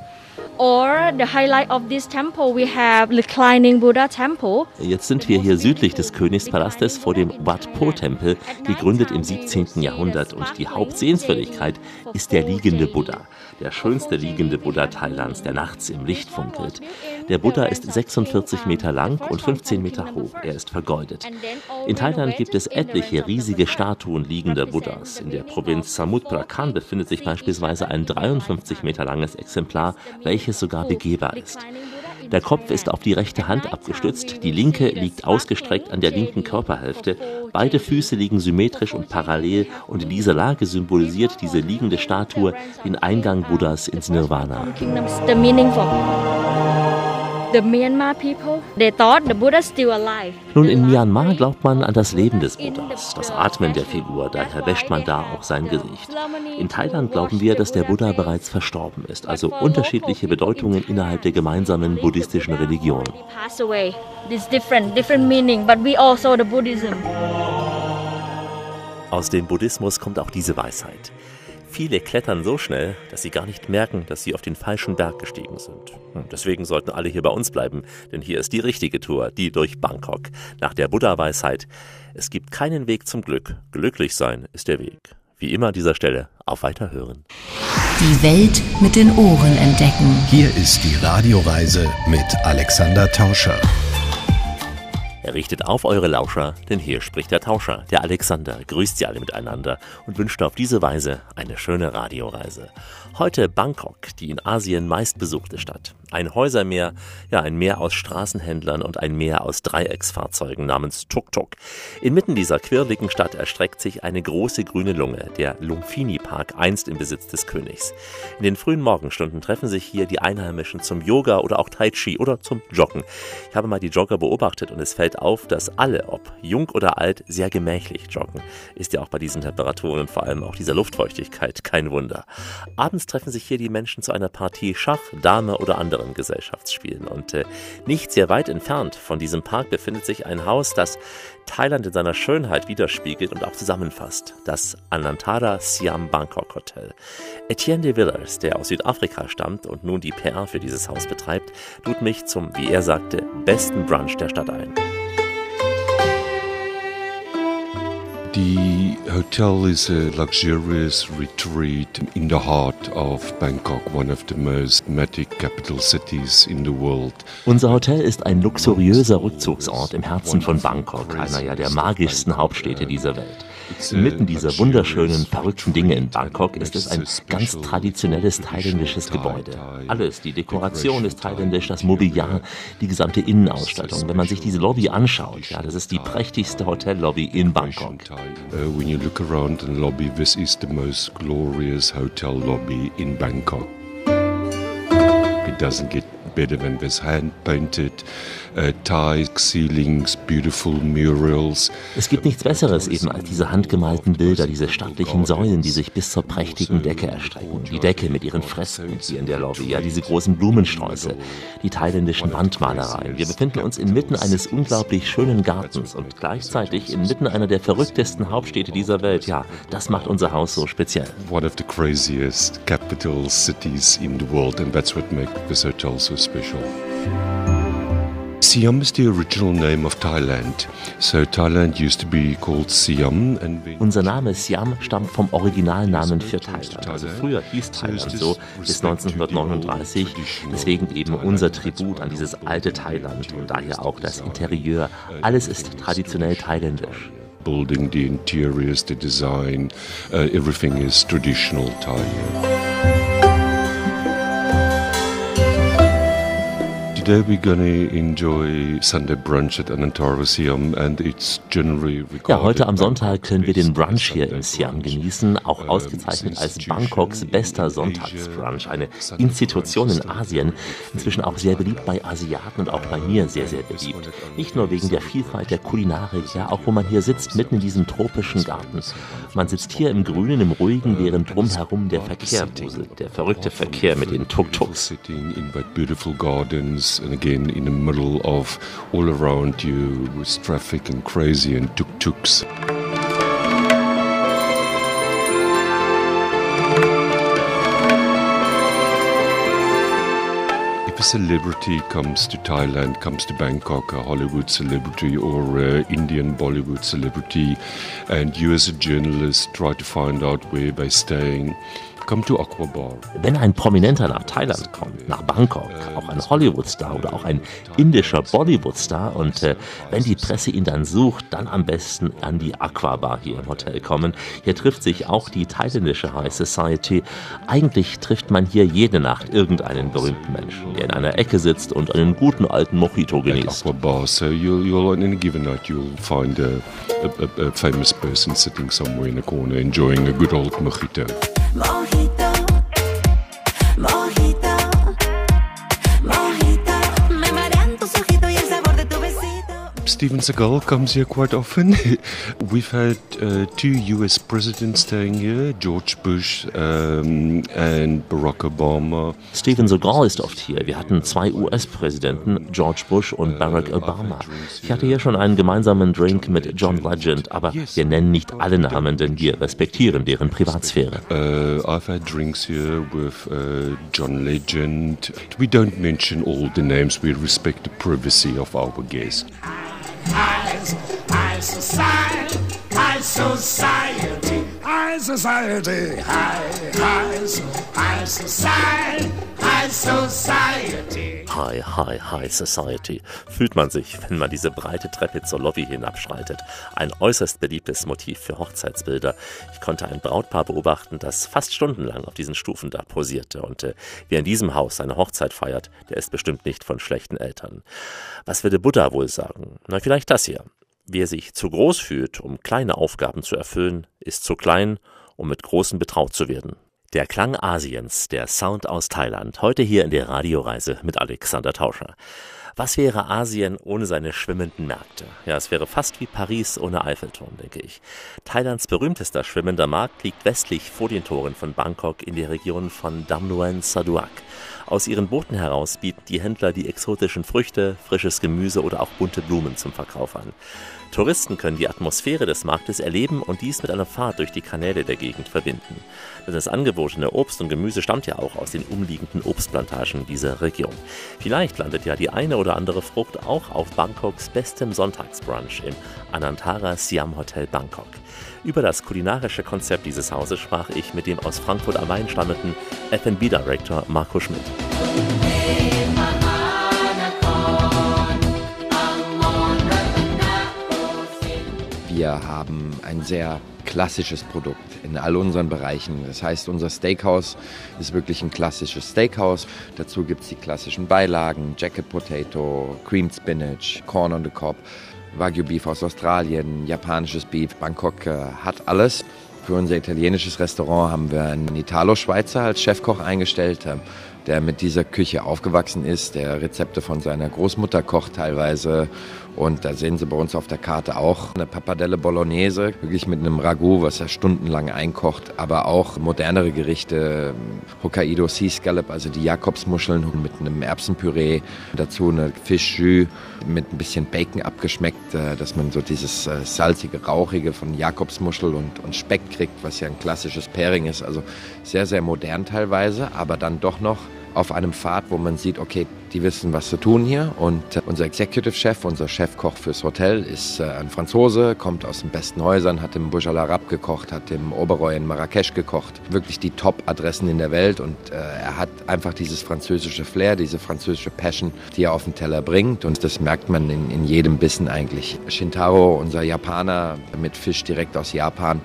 Or the highlight of this temple, we have reclining Buddha temple. Jetzt sind wir hier südlich des Königspalastes vor dem Wat Po-Tempel, gegründet im 17. Jahrhundert. Und die Hauptsehenswürdigkeit ist der liegende Buddha. Der schönste liegende Buddha Thailands, der nachts im Licht funkelt. Der Buddha ist 46 Meter lang und 15 Meter hoch. Er ist vergoldet. In Thailand gibt es etliche riesige Statuen liegender Buddhas. In der Provinz Samut Prakan befindet sich beispielsweise ein 53 Meter langes Exemplar, welches sogar begehbar ist. Der Kopf ist auf die rechte Hand abgestützt, die linke liegt ausgestreckt an der linken Körperhälfte, beide Füße liegen symmetrisch und parallel und in dieser Lage symbolisiert diese liegende Statue den Eingang Buddhas ins Nirvana. Nun, in Myanmar glaubt man an das Leben des Buddhas, das Atmen der Figur, daher wäscht man da auch sein Gesicht. In Thailand glauben wir, dass der Buddha bereits verstorben ist, also unterschiedliche Bedeutungen innerhalb der gemeinsamen buddhistischen Religion. Also. Aus dem Buddhismus kommt auch diese Weisheit. Viele klettern so schnell, dass sie gar nicht merken, dass sie auf den falschen Berg gestiegen sind. Hm, Deswegen sollten alle hier bei uns bleiben, denn hier ist die richtige Tour, die durch Bangkok. Nach der Buddha-Weisheit, es gibt keinen Weg zum Glück, glücklich sein ist der Weg. Wie immer an dieser Stelle, auf Weiterhören. Die Welt mit den Ohren entdecken. Hier ist die Radioreise mit Alexander Tauscher. Er richtet auf eure Lauscher, denn hier spricht der Tauscher, der Alexander, grüßt sie alle miteinander und wünscht auf diese Weise eine schöne Radioreise. Heute Bangkok, die in Asien meistbesuchte Stadt. Ein Häusermeer, ja, ein Meer aus Straßenhändlern und ein Meer aus Dreiecksfahrzeugen namens Tuk-Tuk. Inmitten dieser quirligen Stadt erstreckt sich eine große grüne Lunge, der Lumfini Park, einst im Besitz des Königs. In den frühen Morgenstunden treffen sich hier die Einheimischen zum Yoga oder auch Tai Chi oder zum Joggen. Ich habe mal die Jogger beobachtet und es fällt auf, dass alle, ob jung oder alt, sehr gemächlich joggen. Ist ja auch bei diesen Temperaturen und vor allem auch dieser Luftfeuchtigkeit kein Wunder. Abends treffen sich hier die Menschen zu einer Partie Schach, Dame oder anderen Gesellschaftsspielen. Und äh, nicht sehr weit entfernt von diesem Park befindet sich ein Haus, das Thailand in seiner Schönheit widerspiegelt und auch zusammenfasst. Das Anantara Siam Bangkok Hotel. Etienne de Villers, der aus Südafrika stammt und nun die PR für dieses Haus betreibt, lud mich zum, wie er sagte, besten Brunch der Stadt ein. The hotel is a luxurious retreat in the heart of Bangkok, one of the most magic capital cities in the world. Unser Hotel ist ein luxuriöser Rückzugsort im Herzen von Bangkok, einer ja der magischsten Hauptstädte dieser Welt. Inmitten dieser wunderschönen, verrückten Dinge in Bangkok ist es ein ganz traditionelles thailändisches Gebäude. Alles, die Dekoration ist thailändisch, das Mobiliar, die gesamte Innenausstattung. Wenn man sich diese Lobby anschaut, ja, das ist die prächtigste Hotellobby in Bangkok. Uh, when you look around the lobby, this is the most glorious hotel lobby in Bangkok. It doesn't get better than this hand painted uh, Thai ceilings, beautiful murals. Es gibt nichts Besseres eben als diese handgemalten Bilder, diese stattlichen Säulen, die sich bis zur prächtigen Decke erstrecken. Die Decke mit ihren Fresken hier in der Lobby, ja, diese großen Blumensträuße, die thailändischen Wandmalereien. Wir befinden uns inmitten eines unglaublich schönen Gartens und gleichzeitig inmitten einer der verrücktesten Hauptstädte dieser Welt. Ja, das macht unser Haus so speziell. One of the craziest capital cities in the world, and that's what makes this hotel so special. Siam is the original name of Thailand. So Thailand used to be called Siam. Unser Name Siam stammt vom Originalnamen für Thailand. Also früher hieß Thailand so bis 1939. Deswegen eben unser Tribut an dieses alte Thailand und daher auch das Interieur. Alles ist traditionell thailändisch. building, the interiors, the design, uh, everything is traditional Thai. Today we're gonna enjoy Sunday brunch at Anantara Siam and it's generally Ja, heute am Sonntag können wir den Brunch hier in Siam genießen, auch ausgezeichnet als Institution Bangkoks bester in Sonntagsbrunch, eine Institution in Asien, inzwischen auch sehr beliebt bei Asiaten und auch bei mir sehr, sehr beliebt. Nicht nur wegen der Vielfalt der Kulinarik, ja, auch wo man hier sitzt, mitten in diesem tropischen Garten. Man sitzt hier im Grünen, im Ruhigen, während drumherum der Verkehr wuselt, der verrückte Verkehr mit den Tuk-Tuks. Gardens and again in the middle of all around you with traffic and crazy and tuk-tuks. If a celebrity comes to Thailand, comes to Bangkok, a Hollywood celebrity or Indian Bollywood celebrity, and you as a journalist try to find out where they're staying, Wenn ein Prominenter nach Thailand kommt, nach Bangkok, auch ein Hollywood-Star oder auch ein indischer Bollywood-Star und äh, wenn die Presse ihn dann sucht, dann am besten an die Aquabar hier im Hotel kommen. Hier trifft sich auch die thailändische High Society. Eigentlich trifft man hier jede Nacht irgendeinen berühmten Menschen, der in einer Ecke sitzt und einen guten alten Mojito genießt. Aqua Bar. So you'll, you'll on any given night you'll find a, a, a, a famous person sitting somewhere in a corner enjoying a good old mojito. Mojito, mojito, Steven Seagal comes here quite often. <laughs> We've had uh, two US presidents staying here, George Bush um, and Barack Obama. Steven Seagal ist oft hier. Wir hatten zwei US-Präsidenten, George Bush und Barack Obama. Ich hatte hier schon einen gemeinsamen Drink mit John Legend, aber wir nennen nicht alle Namen, denn wir respektieren deren Privatsphäre. Uh, I've had drinks here with uh, John Legend. We don't mention all the names. We respect the privacy of our guests. High, high society, high society, high society, high, high, high society, high society. High, high, high society. Fühlt man sich, wenn man diese breite Treppe zur Lobby hinabschreitet. Ein äußerst beliebtes Motiv für Hochzeitsbilder. Ich konnte ein Brautpaar beobachten, das fast stundenlang auf diesen Stufen da posierte. Und äh, wer in diesem Haus seine Hochzeit feiert, der ist bestimmt nicht von schlechten Eltern. Was würde Buddha wohl sagen? Na, vielleicht das hier. Wer sich zu groß fühlt, um kleine Aufgaben zu erfüllen, ist zu klein, um mit großen betraut zu werden. Der Klang Asiens, der Sound aus Thailand, heute hier in der Radioreise mit Alexander Tauscher. Was wäre Asien ohne seine schwimmenden Märkte? Ja, es wäre fast wie Paris ohne Eiffelturm, denke ich. Thailands berühmtester schwimmender Markt liegt westlich vor den Toren von Bangkok in der Region von Dam Nguyen Saduak. Aus ihren Booten heraus bieten die Händler die exotischen Früchte, frisches Gemüse oder auch bunte Blumen zum Verkauf an. Touristen können die Atmosphäre des Marktes erleben und dies mit einer Fahrt durch die Kanäle der Gegend verbinden. Denn das angebotene Obst und Gemüse stammt ja auch aus den umliegenden Obstplantagen dieser Region. Vielleicht landet ja die eine oder andere Frucht auch auf Bangkoks bestem Sonntagsbrunch im Anantara Siam Hotel Bangkok. Über das kulinarische Konzept dieses Hauses sprach ich mit dem aus Frankfurt am Main stammenden F&B-Director Marco Schmidt. Wir haben ein sehr klassisches Produkt in all unseren Bereichen. Das heißt, unser Steakhouse ist wirklich ein klassisches Steakhouse. Dazu gibt es die klassischen Beilagen, Jacket Potato, Creamed Spinach, Corn on the Cob, Wagyu Beef aus Australien, japanisches Beef. Bangkok äh, hat alles. Für unser italienisches Restaurant haben wir einen Italo-Schweizer als Chefkoch eingestellt, äh, der mit dieser Küche aufgewachsen ist, der Rezepte von seiner Großmutter kocht teilweise. Und da sehen Sie bei uns auf der Karte auch eine Pappardelle Bolognese, wirklich mit einem Ragout, was er stundenlang einkocht, aber auch modernere Gerichte, Hokkaido Sea Scallop, also die Jakobsmuscheln mit einem Erbsenpüree, dazu eine Fischjus mit ein bisschen Bacon abgeschmeckt, äh, dass man so dieses äh, salzige, rauchige von Jakobsmuschel und, und Speck kriegt, was ja ein klassisches Pairing ist. Also sehr, sehr modern teilweise, aber dann doch noch auf einem Pfad, wo man sieht, okay, die wissen, was zu tun hier. Und äh, unser Executive Chef, unser Chefkoch fürs Hotel, ist äh, ein Franzose, kommt aus den besten Häusern, hat im Burj Arab gekocht, hat im Oberoi in Marrakesch gekocht. Wirklich die Top-Adressen in der Welt. Und äh, er hat einfach dieses französische Flair, diese französische Passion, die er auf den Teller bringt. Und das merkt man in, in jedem Bissen eigentlich. Shintaro, unser Japaner mit Fisch direkt aus Japan,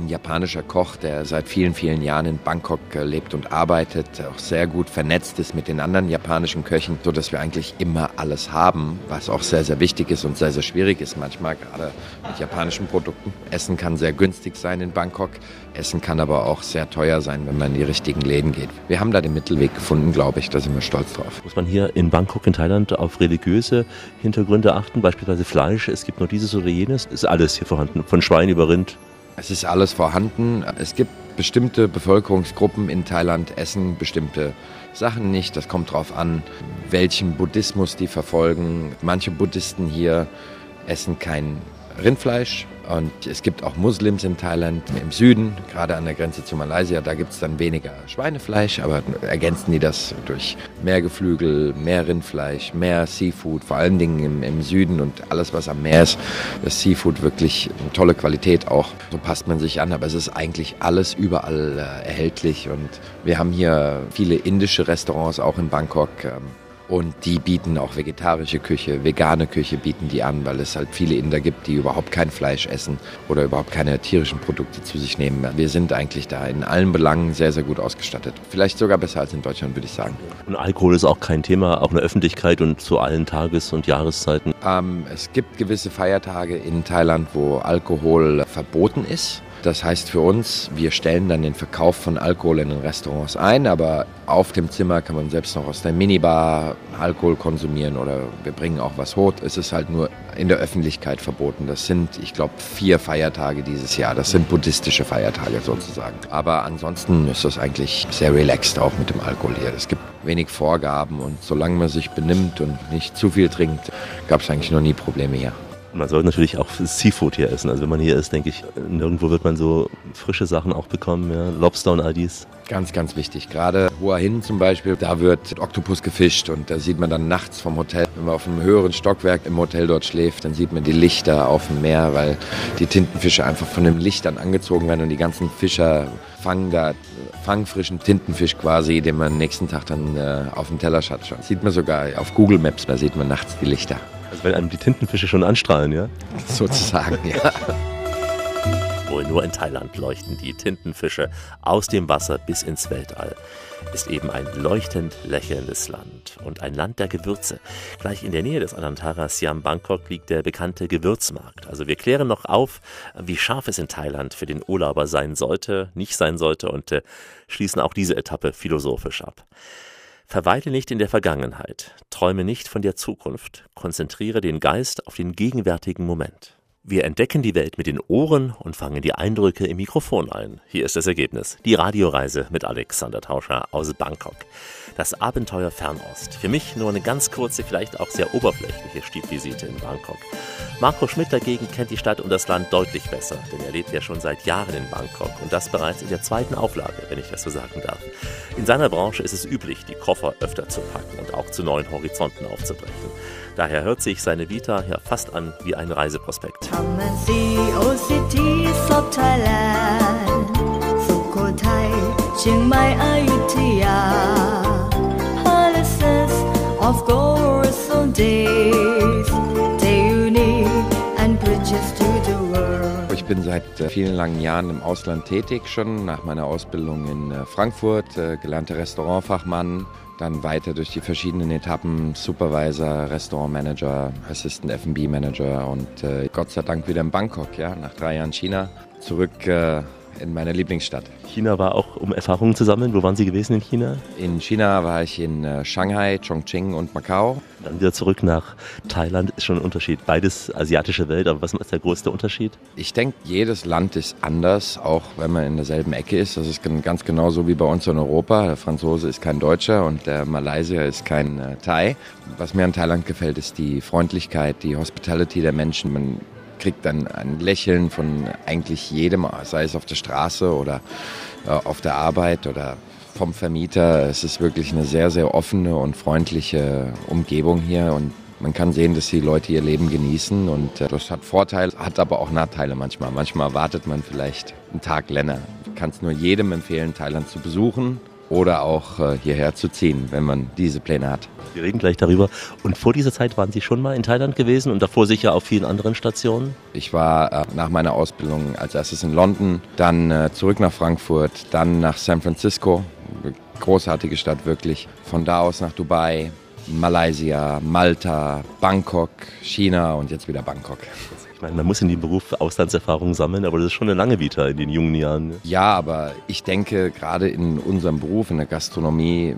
ein japanischer Koch, der seit vielen, vielen Jahren in Bangkok äh, lebt und arbeitet, auch sehr gut vernetzt ist mit den anderen japanischen Köchen, so dass wir eigentlich immer alles haben, was auch sehr, sehr wichtig ist und sehr, sehr schwierig ist manchmal, gerade mit japanischen Produkten. Essen kann sehr günstig sein in Bangkok, Essen kann aber auch sehr teuer sein, wenn man in die richtigen Läden geht. Wir haben da den Mittelweg gefunden, glaube ich, da sind wir stolz drauf. Muss man hier in Bangkok in Thailand auf religiöse Hintergründe achten, beispielsweise Fleisch, es gibt nur dieses oder jenes, ist alles hier vorhanden, von Schwein über Rind. Es ist alles vorhanden. Es gibt bestimmte Bevölkerungsgruppen in Thailand, essen bestimmte Sachen nicht. Das kommt darauf an, welchen Buddhismus die verfolgen. Manche Buddhisten hier essen kein Rindfleisch. Und es gibt auch Muslims in Thailand im Süden, gerade an der Grenze zu Malaysia. Da gibt es dann weniger Schweinefleisch, aber ergänzen die das durch mehr Geflügel, mehr Rindfleisch, mehr Seafood, vor allen Dingen im, im Süden und alles, was am Meer ist. Das Seafood wirklich eine tolle Qualität auch. So passt man sich an, aber es ist eigentlich alles überall äh, erhältlich. Und wir haben hier viele indische Restaurants auch in Bangkok. Ähm, und die bieten auch vegetarische Küche, vegane Küche bieten die an, weil es halt viele Inder gibt, die überhaupt kein Fleisch essen oder überhaupt keine tierischen Produkte zu sich nehmen. Wir sind eigentlich da in allen Belangen sehr, sehr gut ausgestattet. Vielleicht sogar besser als in Deutschland, würde ich sagen. Und Alkohol ist auch kein Thema, auch in der Öffentlichkeit und zu allen Tages- und Jahreszeiten. Ähm, es gibt gewisse Feiertage in Thailand, wo Alkohol verboten ist. Das heißt für uns, wir stellen dann den Verkauf von Alkohol in den Restaurants ein, aber auf dem Zimmer kann man selbst noch aus der Minibar Alkohol konsumieren oder wir bringen auch was hoch. Es ist halt nur in der Öffentlichkeit verboten. Das sind, ich glaube, vier Feiertage dieses Jahr. Das sind buddhistische Feiertage sozusagen. Aber ansonsten ist das eigentlich sehr relaxed auch mit dem Alkohol hier. Es gibt wenig Vorgaben und solange man sich benimmt und nicht zu viel trinkt, gab es eigentlich noch nie Probleme hier. Man sollte natürlich auch Seafood hier essen. Also wenn man hier ist, denke ich, nirgendwo wird man so frische Sachen auch bekommen. Ja? Lobster und all dies. Ganz, ganz wichtig. Gerade Hua Hin zum Beispiel, da wird Oktopus gefischt und da sieht man dann nachts vom Hotel, wenn man auf einem höheren Stockwerk im Hotel dort schläft, dann sieht man die Lichter auf dem Meer, weil die Tintenfische einfach von den Lichtern angezogen werden und die ganzen Fischer fangen da fangfrischen Tintenfisch quasi, den man nächsten Tag dann äh, auf dem Teller hat. Sieht man sogar auf Google Maps, da sieht man nachts die Lichter. Also wenn einem die Tintenfische schon anstrahlen, ja? <laughs> Sozusagen, ja. Wohl nur in Thailand leuchten die Tintenfische aus dem Wasser bis ins Weltall. Ist eben ein leuchtend lächelndes Land und ein Land der Gewürze. Gleich in der Nähe des Anantara Siam Bangkok liegt der bekannte Gewürzmarkt. Also wir klären noch auf, wie scharf es in Thailand für den Urlauber sein sollte, nicht sein sollte und äh, schließen auch diese Etappe philosophisch ab. Verweile nicht in der Vergangenheit, träume nicht von der Zukunft, konzentriere den Geist auf den gegenwärtigen Moment. Wir entdecken die Welt mit den Ohren und fangen die Eindrücke im Mikrofon ein. Hier ist das Ergebnis. Die Radioreise mit Alexander Tauscher aus Bangkok. Das Abenteuer Fernost. Für mich nur eine ganz kurze, vielleicht auch sehr oberflächliche Stiefvisite in Bangkok. Marco Schmidt dagegen kennt die Stadt und das Land deutlich besser, denn er lebt ja schon seit Jahren in Bangkok und das bereits in der zweiten Auflage, wenn ich das so sagen darf. In seiner Branche ist es üblich, die Koffer öfter zu packen und auch zu neuen Horizonten aufzubrechen. Daher hört sich seine Vita ja fast an wie ein Reiseprospekt. Chiang Mai, Ayutthaya of glorious days. They unique and bridges to the world. Ich bin seit äh, vielen langen Jahren im Ausland tätig, schon nach meiner Ausbildung in äh, Frankfurt, äh, gelernter Restaurantfachmann, dann weiter durch die verschiedenen Etappen, Supervisor, Restaurantmanager, Assistant F&B Manager und Gott sei Dank wieder in Bangkok, ja, nach drei Jahren China, zurück in meine Lieblingsstadt. China war auch, um Erfahrungen zu sammeln. Wo waren Sie gewesen in China? In China war ich in äh, Shanghai, Chongqing und Macau. Dann wieder zurück nach Thailand ist schon ein Unterschied. Beides asiatische Welt, aber was ist der größte Unterschied? Ich denke, jedes Land ist anders, auch wenn man in derselben Ecke ist. Das ist ganz genauso wie bei uns in Europa. Der Franzose ist kein Deutscher und der Malaysier ist kein äh, Thai. Was mir an Thailand gefällt, ist die Freundlichkeit, die Hospitality der Menschen. Man kriegt dann ein Lächeln von eigentlich jedem, sei es auf der Straße oder äh, auf der Arbeit oder vom Vermieter. Es ist wirklich eine sehr, sehr offene und freundliche Umgebung hier und man kann sehen, dass die Leute ihr Leben genießen und äh, das hat Vorteile, hat aber auch Nachteile manchmal. Manchmal wartet man vielleicht einen Tag länger. Ich kann es nur jedem empfehlen, Thailand zu besuchen oder auch äh, hierher zu ziehen, wenn man diese Pläne hat. Wir reden gleich darüber. Und vor dieser Zeit waren Sie schon mal in Thailand gewesen und davor sicher auf vielen anderen Stationen? Ich war äh, nach meiner Ausbildung als erstes in London, dann äh, zurück nach Frankfurt, dann nach San Francisco, großartige Stadt wirklich. Von da aus nach Dubai, Malaysia, Malta, Bangkok, China und jetzt wieder Bangkok. Ich meine, man muss in dem Beruf Auslandserfahrung sammeln, aber das ist schon eine lange Vita in den jungen Jahren. Ja, aber ich denke, gerade in unserem Beruf, in der Gastronomie,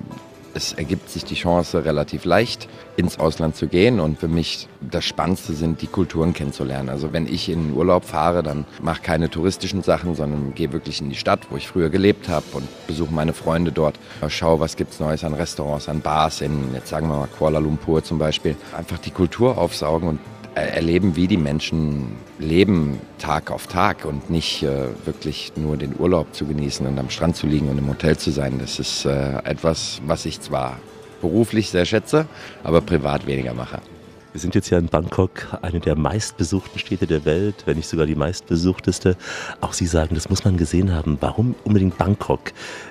es ergibt sich die Chance relativ leicht, ins Ausland zu gehen. Und für mich das Spannendste sind, die Kulturen kennenzulernen. Also wenn ich in Urlaub fahre, dann mache keine touristischen Sachen, sondern gehe wirklich in die Stadt, wo ich früher gelebt habe und besuche meine Freunde dort. Schaue, was gibt's Neues an Restaurants, an Bars in, jetzt sagen wir mal Kuala Lumpur zum Beispiel. Einfach die Kultur aufsaugen und erleben, wie die Menschen leben Tag auf Tag und nicht äh, wirklich nur den Urlaub zu genießen und am Strand zu liegen und im Hotel zu sein. Das ist äh, etwas, was ich zwar beruflich sehr schätze, aber privat weniger mache. Wir sind jetzt ja in Bangkok, eine der meistbesuchten Städte der Welt, wenn nicht sogar die meistbesuchteste. Auch Sie sagen, das muss man gesehen haben. Warum unbedingt Bangkok?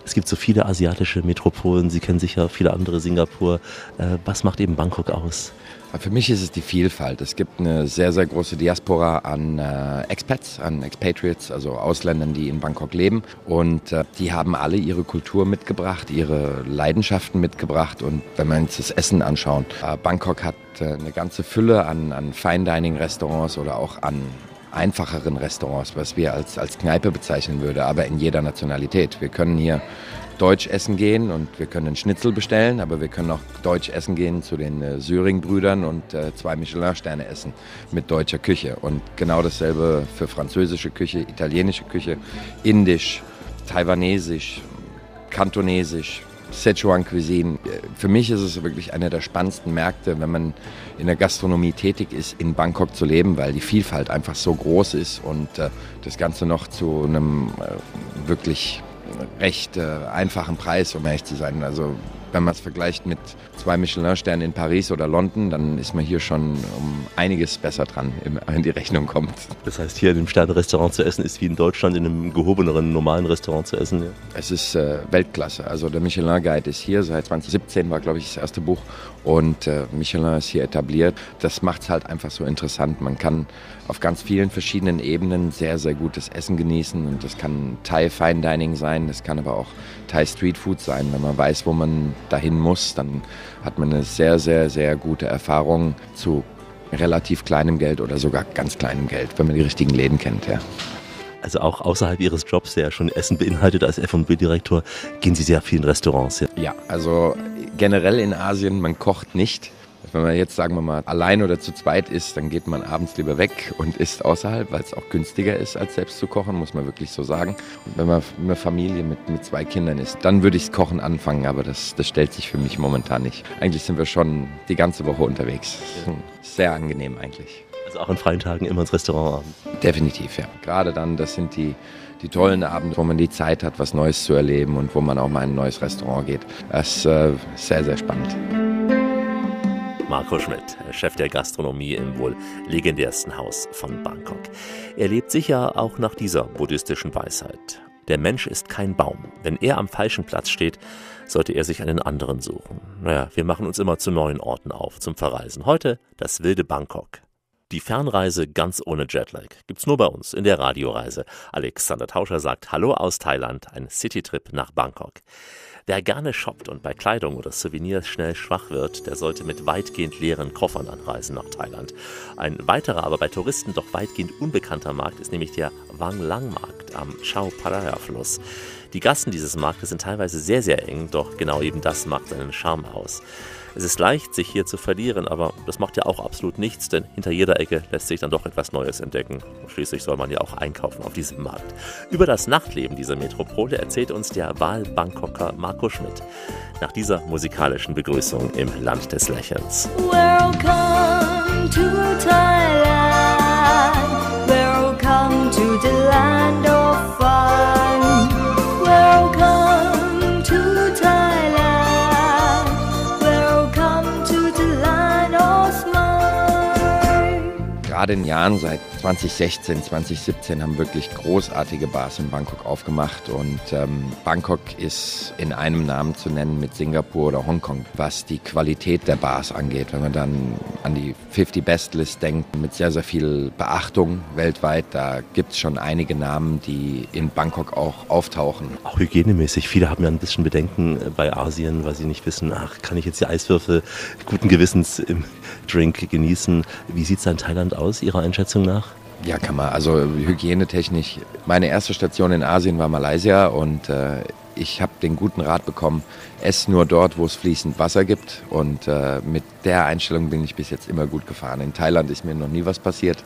Es gibt so viele asiatische Metropolen, Sie kennen sicher viele andere, Singapur. Äh, Was macht eben Bangkok aus? Für mich ist es die Vielfalt. Es gibt eine sehr, sehr große Diaspora an äh, Expats, an Expatriates, also Ausländern, die in Bangkok leben. Und äh, die haben alle ihre Kultur mitgebracht, ihre Leidenschaften mitgebracht. Und wenn wir uns das Essen anschauen, äh, Bangkok hat äh, eine ganze Fülle an, an Fine-Dining-Restaurants oder auch an einfacheren Restaurants, was wir als, als Kneipe bezeichnen würde, aber in jeder Nationalität. Wir können hier Deutsch essen gehen und wir können einen Schnitzel bestellen, aber wir können auch Deutsch essen gehen zu den äh, Syring-Brüdern und äh, zwei Michelin-Sterne essen mit deutscher Küche. Und genau dasselbe für französische Küche, italienische Küche, indisch, taiwanesisch, kantonesisch, Sichuan Cuisine. Für mich ist es wirklich einer der spannendsten Märkte, wenn man in der Gastronomie tätig ist, in Bangkok zu leben, weil die Vielfalt einfach so groß ist und äh, das Ganze noch zu einem äh, wirklich recht äh, einfachen Preis, um ehrlich zu sein. Also wenn man es vergleicht mit zwei Michelin-Sternen in Paris oder London, dann ist man hier schon um einiges besser dran, wenn die Rechnung kommt. Das heißt, hier in einem Sterne-Restaurant zu essen ist wie in Deutschland in einem gehobeneren, normalen Restaurant zu essen. Ja. Es ist äh, Weltklasse. Also der Michelin Guide ist hier seit 2017, war glaube ich das erste Buch. Und äh, Michelin ist hier etabliert. Das macht es halt einfach so interessant. Man kann auf ganz vielen verschiedenen Ebenen sehr, sehr gutes Essen genießen. Und das kann Thai Fine Dining sein, das kann aber auch Thai Street Food sein. Wenn man weiß, wo man dahin muss, dann hat man eine sehr, sehr, sehr gute Erfahrung zu relativ kleinem Geld oder sogar ganz kleinem Geld, wenn man die richtigen Läden kennt. Ja. Also auch außerhalb Ihres Jobs, der ja schon Essen beinhaltet als F&B-Direktor, gehen Sie sehr viel in Restaurants. Ja. Ja, also generell in Asien, man kocht nicht. Wenn man jetzt, sagen wir mal, allein oder zu zweit ist, dann geht man abends lieber weg und isst außerhalb, weil es auch günstiger ist, als selbst zu kochen, muss man wirklich so sagen. Und wenn man eine Familie mit, mit zwei Kindern ist, dann würde ich das Kochen anfangen, aber das, das stellt sich für mich momentan nicht. Eigentlich sind wir schon die ganze Woche unterwegs. Sehr angenehm eigentlich. Also auch an freien Tagen immer ins Restaurant abends. Definitiv, ja. Gerade dann, das sind die, die tollen Abende, wo man die Zeit hat, was Neues zu erleben und wo man auch mal in ein neues Restaurant geht. Das ist äh, sehr, sehr spannend. Marco Schmidt, Chef der Gastronomie im wohl legendärsten Haus von Bangkok. Er lebt sicher auch nach dieser buddhistischen Weisheit. Der Mensch ist kein Baum. Wenn er am falschen Platz steht, sollte er sich einen anderen suchen. Naja, wir machen uns immer zu neuen Orten auf zum Verreisen. Heute das wilde Bangkok. Die Fernreise ganz ohne Jetlag gibt's nur bei uns in der Radioreise. Alexander Tauscher sagt Hallo aus Thailand, ein Citytrip nach Bangkok. Wer gerne shoppt und bei Kleidung oder Souvenirs schnell schwach wird, der sollte mit weitgehend leeren Koffern anreisen nach Thailand. Ein weiterer, aber bei Touristen doch weitgehend unbekannter Markt ist nämlich der Wang Lang Markt am Chao Phraya Fluss. Die Gassen dieses Marktes sind teilweise sehr, sehr eng, doch genau eben das macht seinen Charme aus. Es ist leicht, sich hier zu verlieren, aber das macht ja auch absolut nichts, denn hinter jeder Ecke lässt sich dann doch etwas Neues entdecken. Schließlich soll man ja auch einkaufen auf diesem Markt. Über das Nachtleben dieser Metropole erzählt uns der Wahl-Bangkoker Marco Schmidt nach dieser musikalischen Begrüßung im Land des Lächelns. Welcome to Thailand. In Jahren seit 2016, 2017 haben wirklich großartige Bars in Bangkok aufgemacht und ähm, Bangkok ist in einem Namen zu nennen mit Singapur oder Hongkong, was die Qualität der Bars angeht. Wenn man dann an die 50 Best List denkt, mit sehr, sehr viel Beachtung weltweit, da gibt es schon einige Namen, die in Bangkok auch auftauchen. Auch hygienemäßig. Viele haben ja ein bisschen Bedenken äh, bei Asien, weil sie nicht wissen, ach, kann ich jetzt die Eiswürfel guten Gewissens im Drink genießen? Wie sieht es in Thailand aus, Ihrer Einschätzung nach? Ja, kann man. Also hygienetechnisch. Meine erste Station in Asien war Malaysia und äh, ich habe den guten Rat bekommen, ess nur dort, wo es fließend Wasser gibt. Und äh, mit der Einstellung bin ich bis jetzt immer gut gefahren. In Thailand ist mir noch nie was passiert.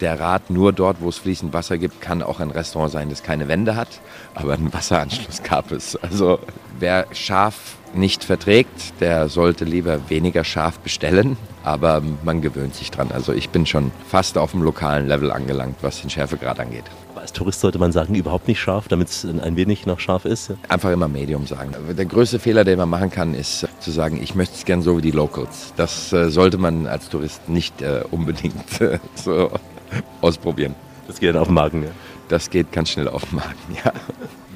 Der Rat, nur dort, wo es fließend Wasser gibt, kann auch ein Restaurant sein, das keine Wände hat. Aber einen Wasseranschluss gab es. Also wer scharf nicht verträgt, der sollte lieber weniger scharf bestellen. Aber man gewöhnt sich dran. Also ich bin schon fast auf dem lokalen Level angelangt, was den Schärfegrad angeht. Aber als Tourist sollte man sagen, überhaupt nicht scharf, damit es ein wenig noch scharf ist. Einfach immer Medium sagen. Der größte Fehler, den man machen kann, ist zu sagen, ich möchte es gern so wie die Locals. Das äh, sollte man als Tourist nicht äh, unbedingt äh, so <laughs> ausprobieren. Das geht dann auf den Magen. Ja. Das geht ganz schnell auf den Magen, <laughs> ja.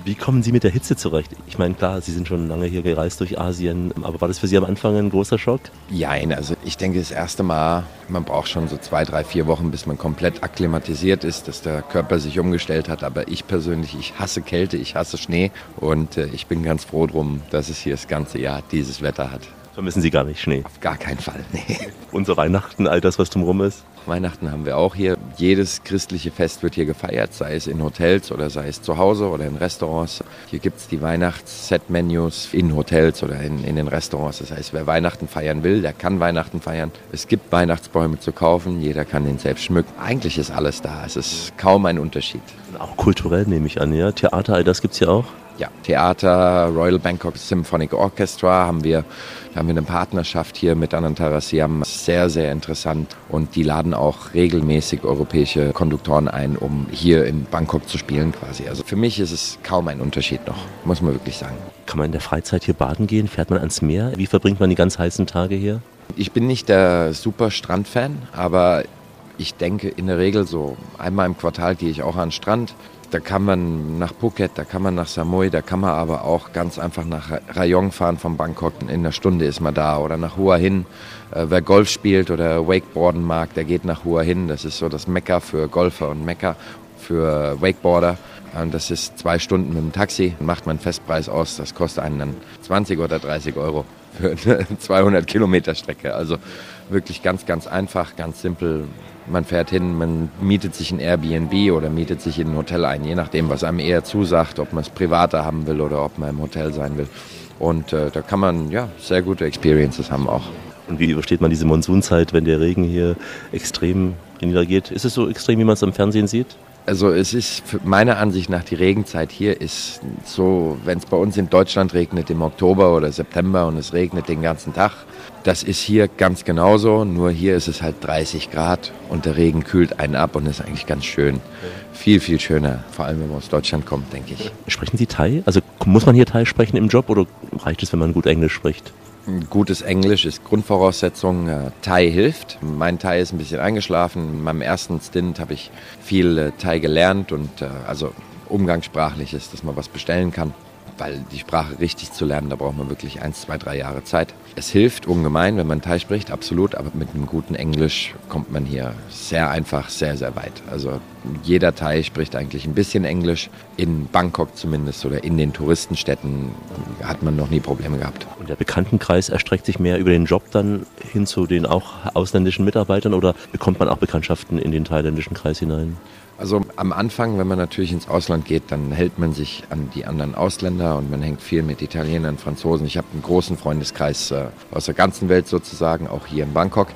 Wie kommen Sie mit der Hitze zurecht? Ich meine, klar, Sie sind schon lange hier gereist durch Asien, aber war das für Sie am Anfang ein großer Schock? Jein, also ich denke, das erste Mal, man braucht schon so zwei, drei, vier Wochen, bis man komplett akklimatisiert ist, dass der Körper sich umgestellt hat. Aber ich persönlich, ich hasse Kälte, ich hasse Schnee und äh, ich bin ganz froh drum, dass es hier das ganze Jahr dieses Wetter hat. Vermissen Sie gar nicht Schnee? Auf gar keinen Fall, nee. Unser Weihnachten, all das, was drumherum ist? Weihnachten haben wir auch hier. Jedes christliche Fest wird hier gefeiert, sei es in Hotels oder sei es zu Hause oder in Restaurants. Hier gibt es die Weihnachts-Set-Menus in Hotels oder in, in den Restaurants. Das heißt, wer Weihnachten feiern will, der kann Weihnachten feiern. Es gibt Weihnachtsbäume zu kaufen, jeder kann den selbst schmücken. Eigentlich ist alles da. Es ist kaum ein Unterschied. Auch kulturell nehme ich an, ja? Theater, all das gibt es hier auch? Ja, Theater, Royal Bangkok Symphonic Orchestra haben wir, da haben wir eine Partnerschaft hier mit Anantara Siam. Sehr, sehr interessant. Und die laden auch regelmäßig europäische Konduktoren ein, um hier in Bangkok zu spielen quasi. Also für mich ist es kaum ein Unterschied noch, muss man wirklich sagen. Kann man in der Freizeit hier baden gehen? Fährt man ans Meer? Wie verbringt man die ganz heißen Tage hier? Ich bin nicht der super Strandfan, aber ich denke in der Regel so einmal im Quartal gehe ich auch an den Strand. Da kann man nach Phuket, da kann man nach Samui, da kann man aber auch ganz einfach nach Rayong fahren von Bangkok. In einer Stunde ist man da oder nach Hua Hin. Äh, wer Golf spielt oder Wakeboarden mag, der geht nach Hua Hin. Das ist so das Mekka für Golfer und Mekka für Wakeboarder. Und das ist zwei Stunden mit dem Taxi. Macht man einen Festpreis aus. Das kostet einen dann 20 oder 30 Euro für eine <laughs> 200 Kilometer Strecke. Also wirklich ganz, ganz einfach, ganz simpel. Man fährt hin, man mietet sich ein Airbnb oder mietet sich in ein Hotel ein, je nachdem, was einem eher zusagt, ob man es privater haben will oder ob man im Hotel sein will. Und äh, da kann man ja sehr gute Experiences haben auch. Und wie übersteht man diese Monsunzeit, wenn der Regen hier extrem niedergeht? Ist es so extrem, wie man es am Fernsehen sieht? Also es ist meiner Ansicht nach die Regenzeit hier ist so, wenn es bei uns in Deutschland regnet im Oktober oder September und es regnet den ganzen Tag, das ist hier ganz genauso, nur hier ist es halt 30 Grad und der Regen kühlt einen ab und ist eigentlich ganz schön. Viel, viel schöner, vor allem wenn man aus Deutschland kommt, denke ich. Sprechen Sie Thai? Also muss man hier Thai sprechen im Job oder reicht es, wenn man gut Englisch spricht? Gutes Englisch ist Grundvoraussetzung. Äh, Thai hilft. Mein Thai ist ein bisschen eingeschlafen. In meinem ersten Stint habe ich viel äh, Thai gelernt und äh, also umgangssprachlich ist, dass man was bestellen kann. Weil die Sprache richtig zu lernen, da braucht man wirklich eins, zwei, drei Jahre Zeit. Es hilft ungemein, wenn man Thai spricht, absolut, aber mit einem guten Englisch kommt man hier sehr einfach, sehr, sehr weit. Also jeder Thai spricht eigentlich ein bisschen Englisch. In Bangkok zumindest oder in den Touristenstädten hat man noch nie Probleme gehabt. Und der Bekanntenkreis erstreckt sich mehr über den Job dann hin zu den auch ausländischen Mitarbeitern oder bekommt man auch Bekanntschaften in den thailändischen Kreis hinein? Also am Anfang, wenn man natürlich ins Ausland geht, dann hält man sich an die anderen Ausländer und man hängt viel mit Italienern, Franzosen. Ich habe einen großen Freundeskreis äh, aus der ganzen Welt sozusagen, auch hier in Bangkok.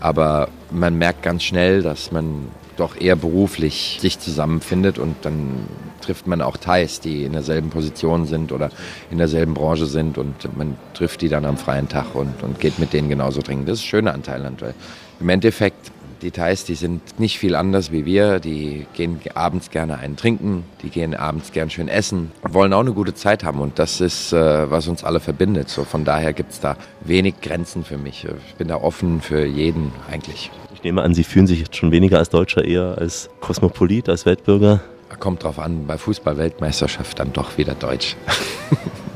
Aber man merkt ganz schnell, dass man doch eher beruflich sich zusammenfindet und dann trifft man auch Thais, die in derselben Position sind oder in derselben Branche sind und man trifft die dann am freien Tag und, und geht mit denen genauso trinken. Das ist das Schöne an Thailand, weil im Endeffekt die Thais, die sind nicht viel anders wie wir. Die gehen abends gerne einen trinken, die gehen abends gern schön essen, wollen auch eine gute Zeit haben und das ist, äh, was uns alle verbindet. So von daher gibt es da wenig Grenzen für mich. Ich bin da offen für jeden eigentlich. Ich nehme an, Sie fühlen sich jetzt schon weniger als Deutscher, eher als Kosmopolit, als Weltbürger. Kommt drauf an, bei Fußball-Weltmeisterschaft dann doch wieder Deutsch. <laughs>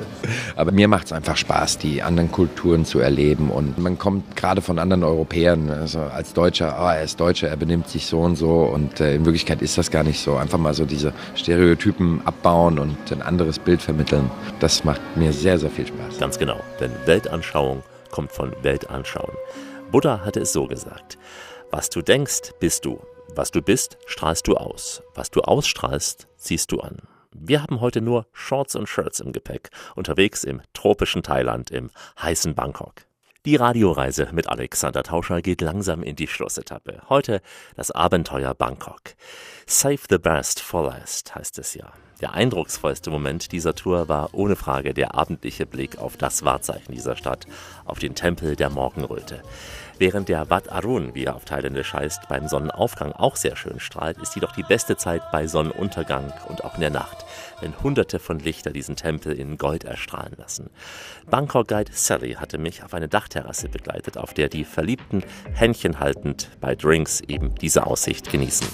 Aber mir macht es einfach Spaß, die anderen Kulturen zu erleben. Und man kommt gerade von anderen Europäern, also als Deutscher, ah, er ist Deutscher, er benimmt sich so und so. Und äh, in Wirklichkeit ist das gar nicht so. Einfach mal so diese Stereotypen abbauen und ein anderes Bild vermitteln. Das macht mir sehr, sehr viel Spaß. Ganz genau, denn Weltanschauung kommt von Weltanschauen. Buddha hatte es so gesagt. Was du denkst, bist du. Was du bist, strahlst du aus. Was du ausstrahlst, ziehst du an. Wir haben heute nur Shorts und Shirts im Gepäck, unterwegs im tropischen Thailand, im heißen Bangkok. Die Radioreise mit Alexander Tauscher geht langsam in die Schlussetappe. Heute das Abenteuer Bangkok. Save the best for last heißt es ja. Der eindrucksvollste Moment dieser Tour war ohne Frage der abendliche Blick auf das Wahrzeichen dieser Stadt, auf den Tempel der Morgenröte. Während der Wat Arun, wie er auf Thailändisch heißt, beim Sonnenaufgang auch sehr schön strahlt, ist jedoch die beste Zeit bei Sonnenuntergang und auch in der Nacht, wenn hunderte von Lichter diesen Tempel in Gold erstrahlen lassen. Bangkok Guide Sally hatte mich auf eine Dachterrasse begleitet, auf der die Verliebten Händchen haltend bei Drinks eben diese Aussicht genießen.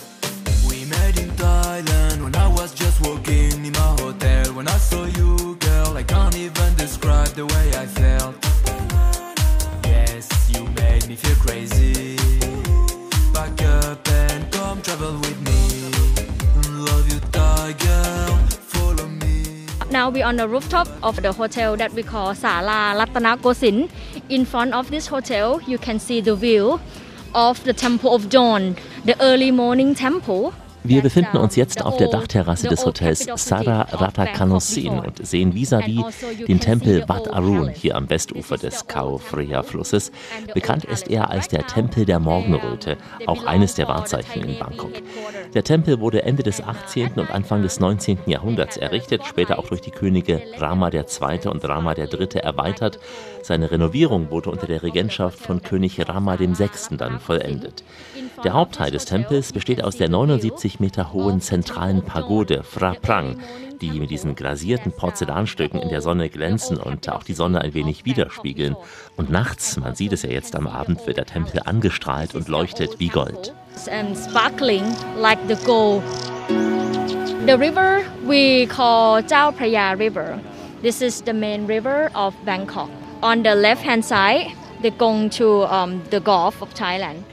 Travel with me. Love you, me. Now we're on the rooftop of the hotel that we call Sala Ratana Gosin. In front of this hotel, you can see the view of the Temple of Dawn, the early morning temple Wir befinden uns jetzt auf der Dachterrasse des Hotels Sara Ratakanosin und sehen vis-à-vis den Tempel Wat Arun hier am Westufer des Khao Phraya Flusses. Bekannt ist er als der Tempel der Morgenröte, auch eines der Wahrzeichen in Bangkok. Der Tempel wurde Ende des 18. und Anfang des 19. Jahrhunderts errichtet, später auch durch die Könige Rama II. und Rama III. erweitert. Seine Renovierung wurde unter der Regentschaft von König Rama VI. dann vollendet. Der Hauptteil des Tempels besteht aus der 79 Meter hohen zentralen Pagode Phra Prang, die mit diesen glasierten Porzellanstücken in der Sonne glänzen und auch die Sonne ein wenig widerspiegeln. Und nachts, man sieht es ja jetzt am Abend, wird der Tempel angestrahlt und leuchtet wie Gold. the river we call Chao Phraya River. This is the main river of Bangkok. On the left hand side,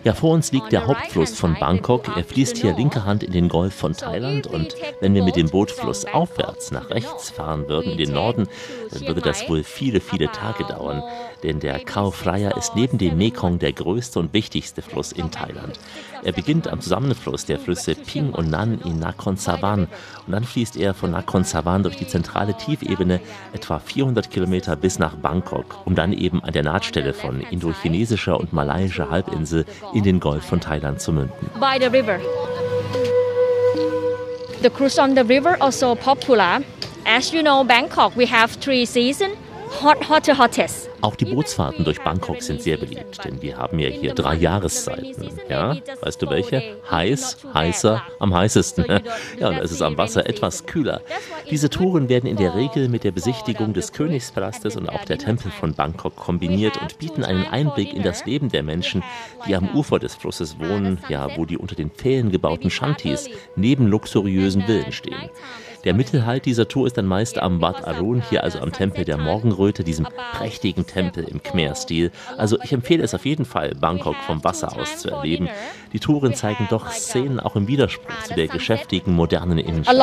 Ja, vor uns liegt der Hauptfluss von Bangkok. Er fließt hier linke Hand in den Golf von Thailand und wenn wir mit dem Boot flussaufwärts nach rechts fahren würden, in den Norden, dann würde das wohl viele, viele Tage dauern. Denn der Khao Phraya ist neben dem Mekong der größte und wichtigste Fluss in Thailand. Er beginnt am Zusammenfluss der Flüsse Ping und Nan in Nakhon Sawan und dann fließt er von Nakhon Sawan durch die zentrale Tiefebene etwa 400 Kilometer bis nach Bangkok, um dann eben an der Nahtstelle von indochinesischer und malaiischer Halbinsel in den Golf von Thailand zu münden. By the river. The cruise on the river also popular. As you know, Bangkok, we have three seasons. Hot, hotter, hottest. Auch die Bootsfahrten durch Bangkok sind sehr beliebt, denn wir haben ja hier drei Jahreszeiten. Ja, weißt du welche? Heiß, heißer, am heißesten. <laughs> <laughs> Ja, und es ist am Wasser etwas kühler. Diese Touren werden in der Regel mit der Besichtigung des Königspalastes und auch der Tempel von Bangkok kombiniert und bieten einen Einblick in das Leben der Menschen, die am Ufer des Flusses wohnen, ja, wo die unter den Pfählen gebauten Shanties neben luxuriösen Villen stehen. Der Mittelhalt dieser Tour ist dann meist am Wat Arun, hier also am Tempel der Morgenröte, diesem prächtigen Tempel im Khmer-Stil. Also ich empfehle es auf jeden Fall, Bangkok vom Wasser aus zu erleben. Die Touren zeigen doch Szenen auch im Widerspruch zu der geschäftigen, modernen Innenstadt.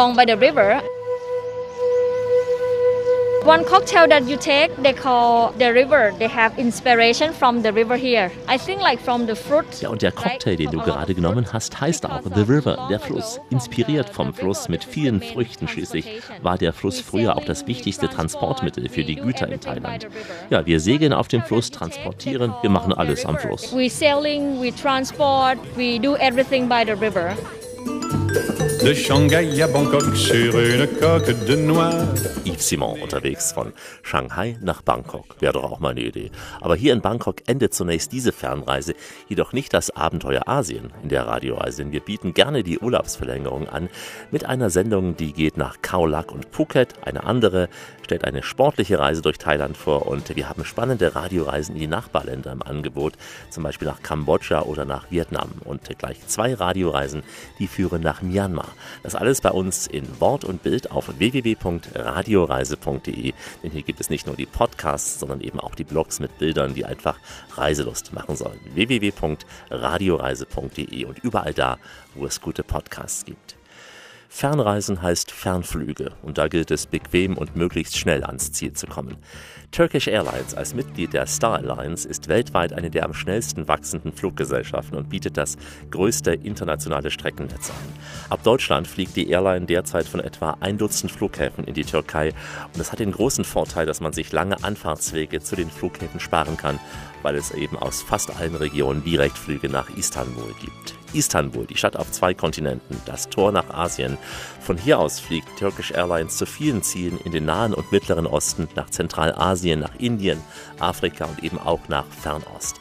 One cocktail that you take, they call the river. They have inspiration from the river here. I think like from the fruit. Ja, und der Cocktail, den du gerade genommen hast, heißt auch The River, der Fluss. Inspiriert vom Fluss mit vielen Früchten schließlich war der Fluss früher auch das wichtigste Transportmittel für die Güter in Thailand. Ja, wir segeln auf dem Fluss, transportieren, wir machen alles am Fluss. We sailing, we transport, we do everything by the river. De Shanghai à Bangkok sur une coque de noix. Yves Simon unterwegs von Shanghai nach Bangkok. Wäre doch auch mal eine Idee. Aber hier in Bangkok endet zunächst diese Fernreise, jedoch nicht das Abenteuer Asien in der Radioreise. Wir bieten gerne die Urlaubsverlängerung an mit einer Sendung, die geht nach Khao Lak und Phuket. Eine andere stellt eine sportliche Reise durch Thailand vor und wir haben spannende Radioreisen in die Nachbarländer im Angebot, zum Beispiel nach Kambodscha oder nach Vietnam. Und gleich zwei Radioreisen, die führen nach Myanmar. Das alles bei uns in Wort und Bild auf www.radioreise.de. Denn hier gibt es nicht nur die Podcasts, sondern eben auch die Blogs mit Bildern, die einfach Reiselust machen sollen. www.radioreise.de und überall da, wo es gute Podcasts gibt. Fernreisen heißt Fernflüge und da gilt es, bequem und möglichst schnell ans Ziel zu kommen. Turkish Airlines als Mitglied der Star Alliance ist weltweit eine der am schnellsten wachsenden Fluggesellschaften und bietet das größte internationale Streckennetz an. Ab Deutschland fliegt die Airline derzeit von etwa ein Dutzend Flughäfen in die Türkei und das hat den großen Vorteil, dass man sich lange Anfahrtswege zu den Flughäfen sparen kann, weil es eben aus fast allen Regionen Direktflüge nach Istanbul gibt. Istanbul, die Stadt auf zwei Kontinenten, das Tor nach Asien. Von hier aus fliegt Turkish Airlines zu vielen Zielen in den Nahen und Mittleren Osten, nach Zentralasien, nach Indien, Afrika und eben auch nach Fernost.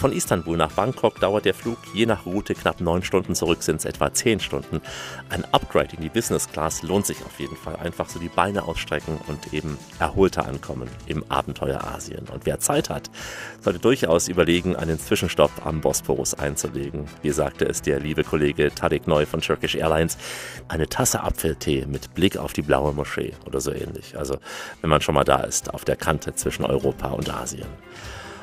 Von Istanbul nach Bangkok dauert der Flug je nach Route knapp neun Stunden, zurück sind es etwa zehn Stunden. Ein Upgrade in die Business Class lohnt sich auf jeden Fall. Einfach so die Beine ausstrecken und eben erholter ankommen im Abenteuer Asien. Und wer Zeit hat, sollte durchaus überlegen, einen Zwischenstopp am Bosporus einzulegen. Wie sagte es der liebe Kollege Tarek Neu von Turkish Airlines, eine Tasse Apfeltee mit Blick auf die blaue Moschee oder so ähnlich. Also wenn man schon mal da ist, auf der Kante zwischen Europa und Asien.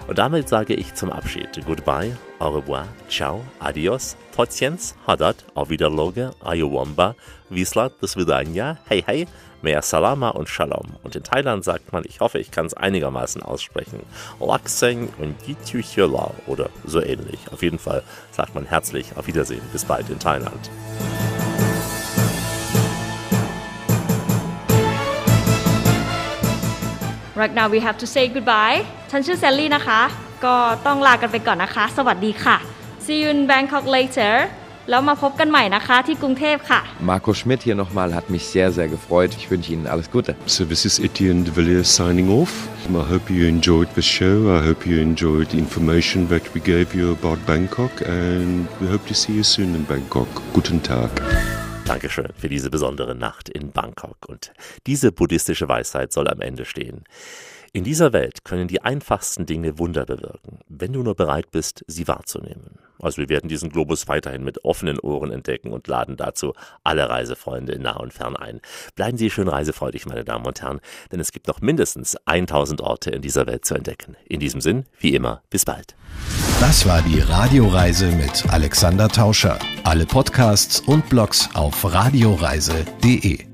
Und damit sage ich zum Abschied Goodbye, au revoir, ciao, adios, potjens, hadat, auf Wiederloge, ayowamba, wislat, bis vidania, hey hey, mehr salama und shalom. Und in Thailand sagt man, ich hoffe, ich kann es einigermaßen aussprechen, lakseng und jitjuchyola oder so ähnlich. Auf jeden Fall sagt man herzlich auf Wiedersehen, bis bald in Thailand. right now we have to say goodbye ฉันชื่อแซลลี่นะคะ ก็ต้องลากันไปก่อนนะคะ สวัสดีค่ะ see you in Bangkok later แล้วมาพบกันใหม่นะคะที่กรุงเทพค่ะ Marco Schmidt hier nochmal, hat mich sehr, sehr gefreut. Ich wünsche Ihnen alles Gute. So this is Etienne de Villiers signing off. I hope you enjoyed the show. I hope you enjoyed the information that we gave you about Bangkok and we hope to see you soon in Bangkok. Guten Tag. Dankeschön für diese besondere Nacht in Bangkok. Und diese buddhistische Weisheit soll am Ende stehen. In dieser Welt können die einfachsten Dinge Wunder bewirken, wenn du nur bereit bist, sie wahrzunehmen. Also wir werden diesen Globus weiterhin mit offenen Ohren entdecken und laden dazu alle Reisefreunde nah und fern ein. Bleiben Sie schön reisefreudig, meine Damen und Herren, denn es gibt noch mindestens 1000 Orte in dieser Welt zu entdecken. In diesem Sinn, wie immer, bis bald. Das war die Radioreise mit Alexander Tauscher. Alle Podcasts und Blogs auf radioreise.de.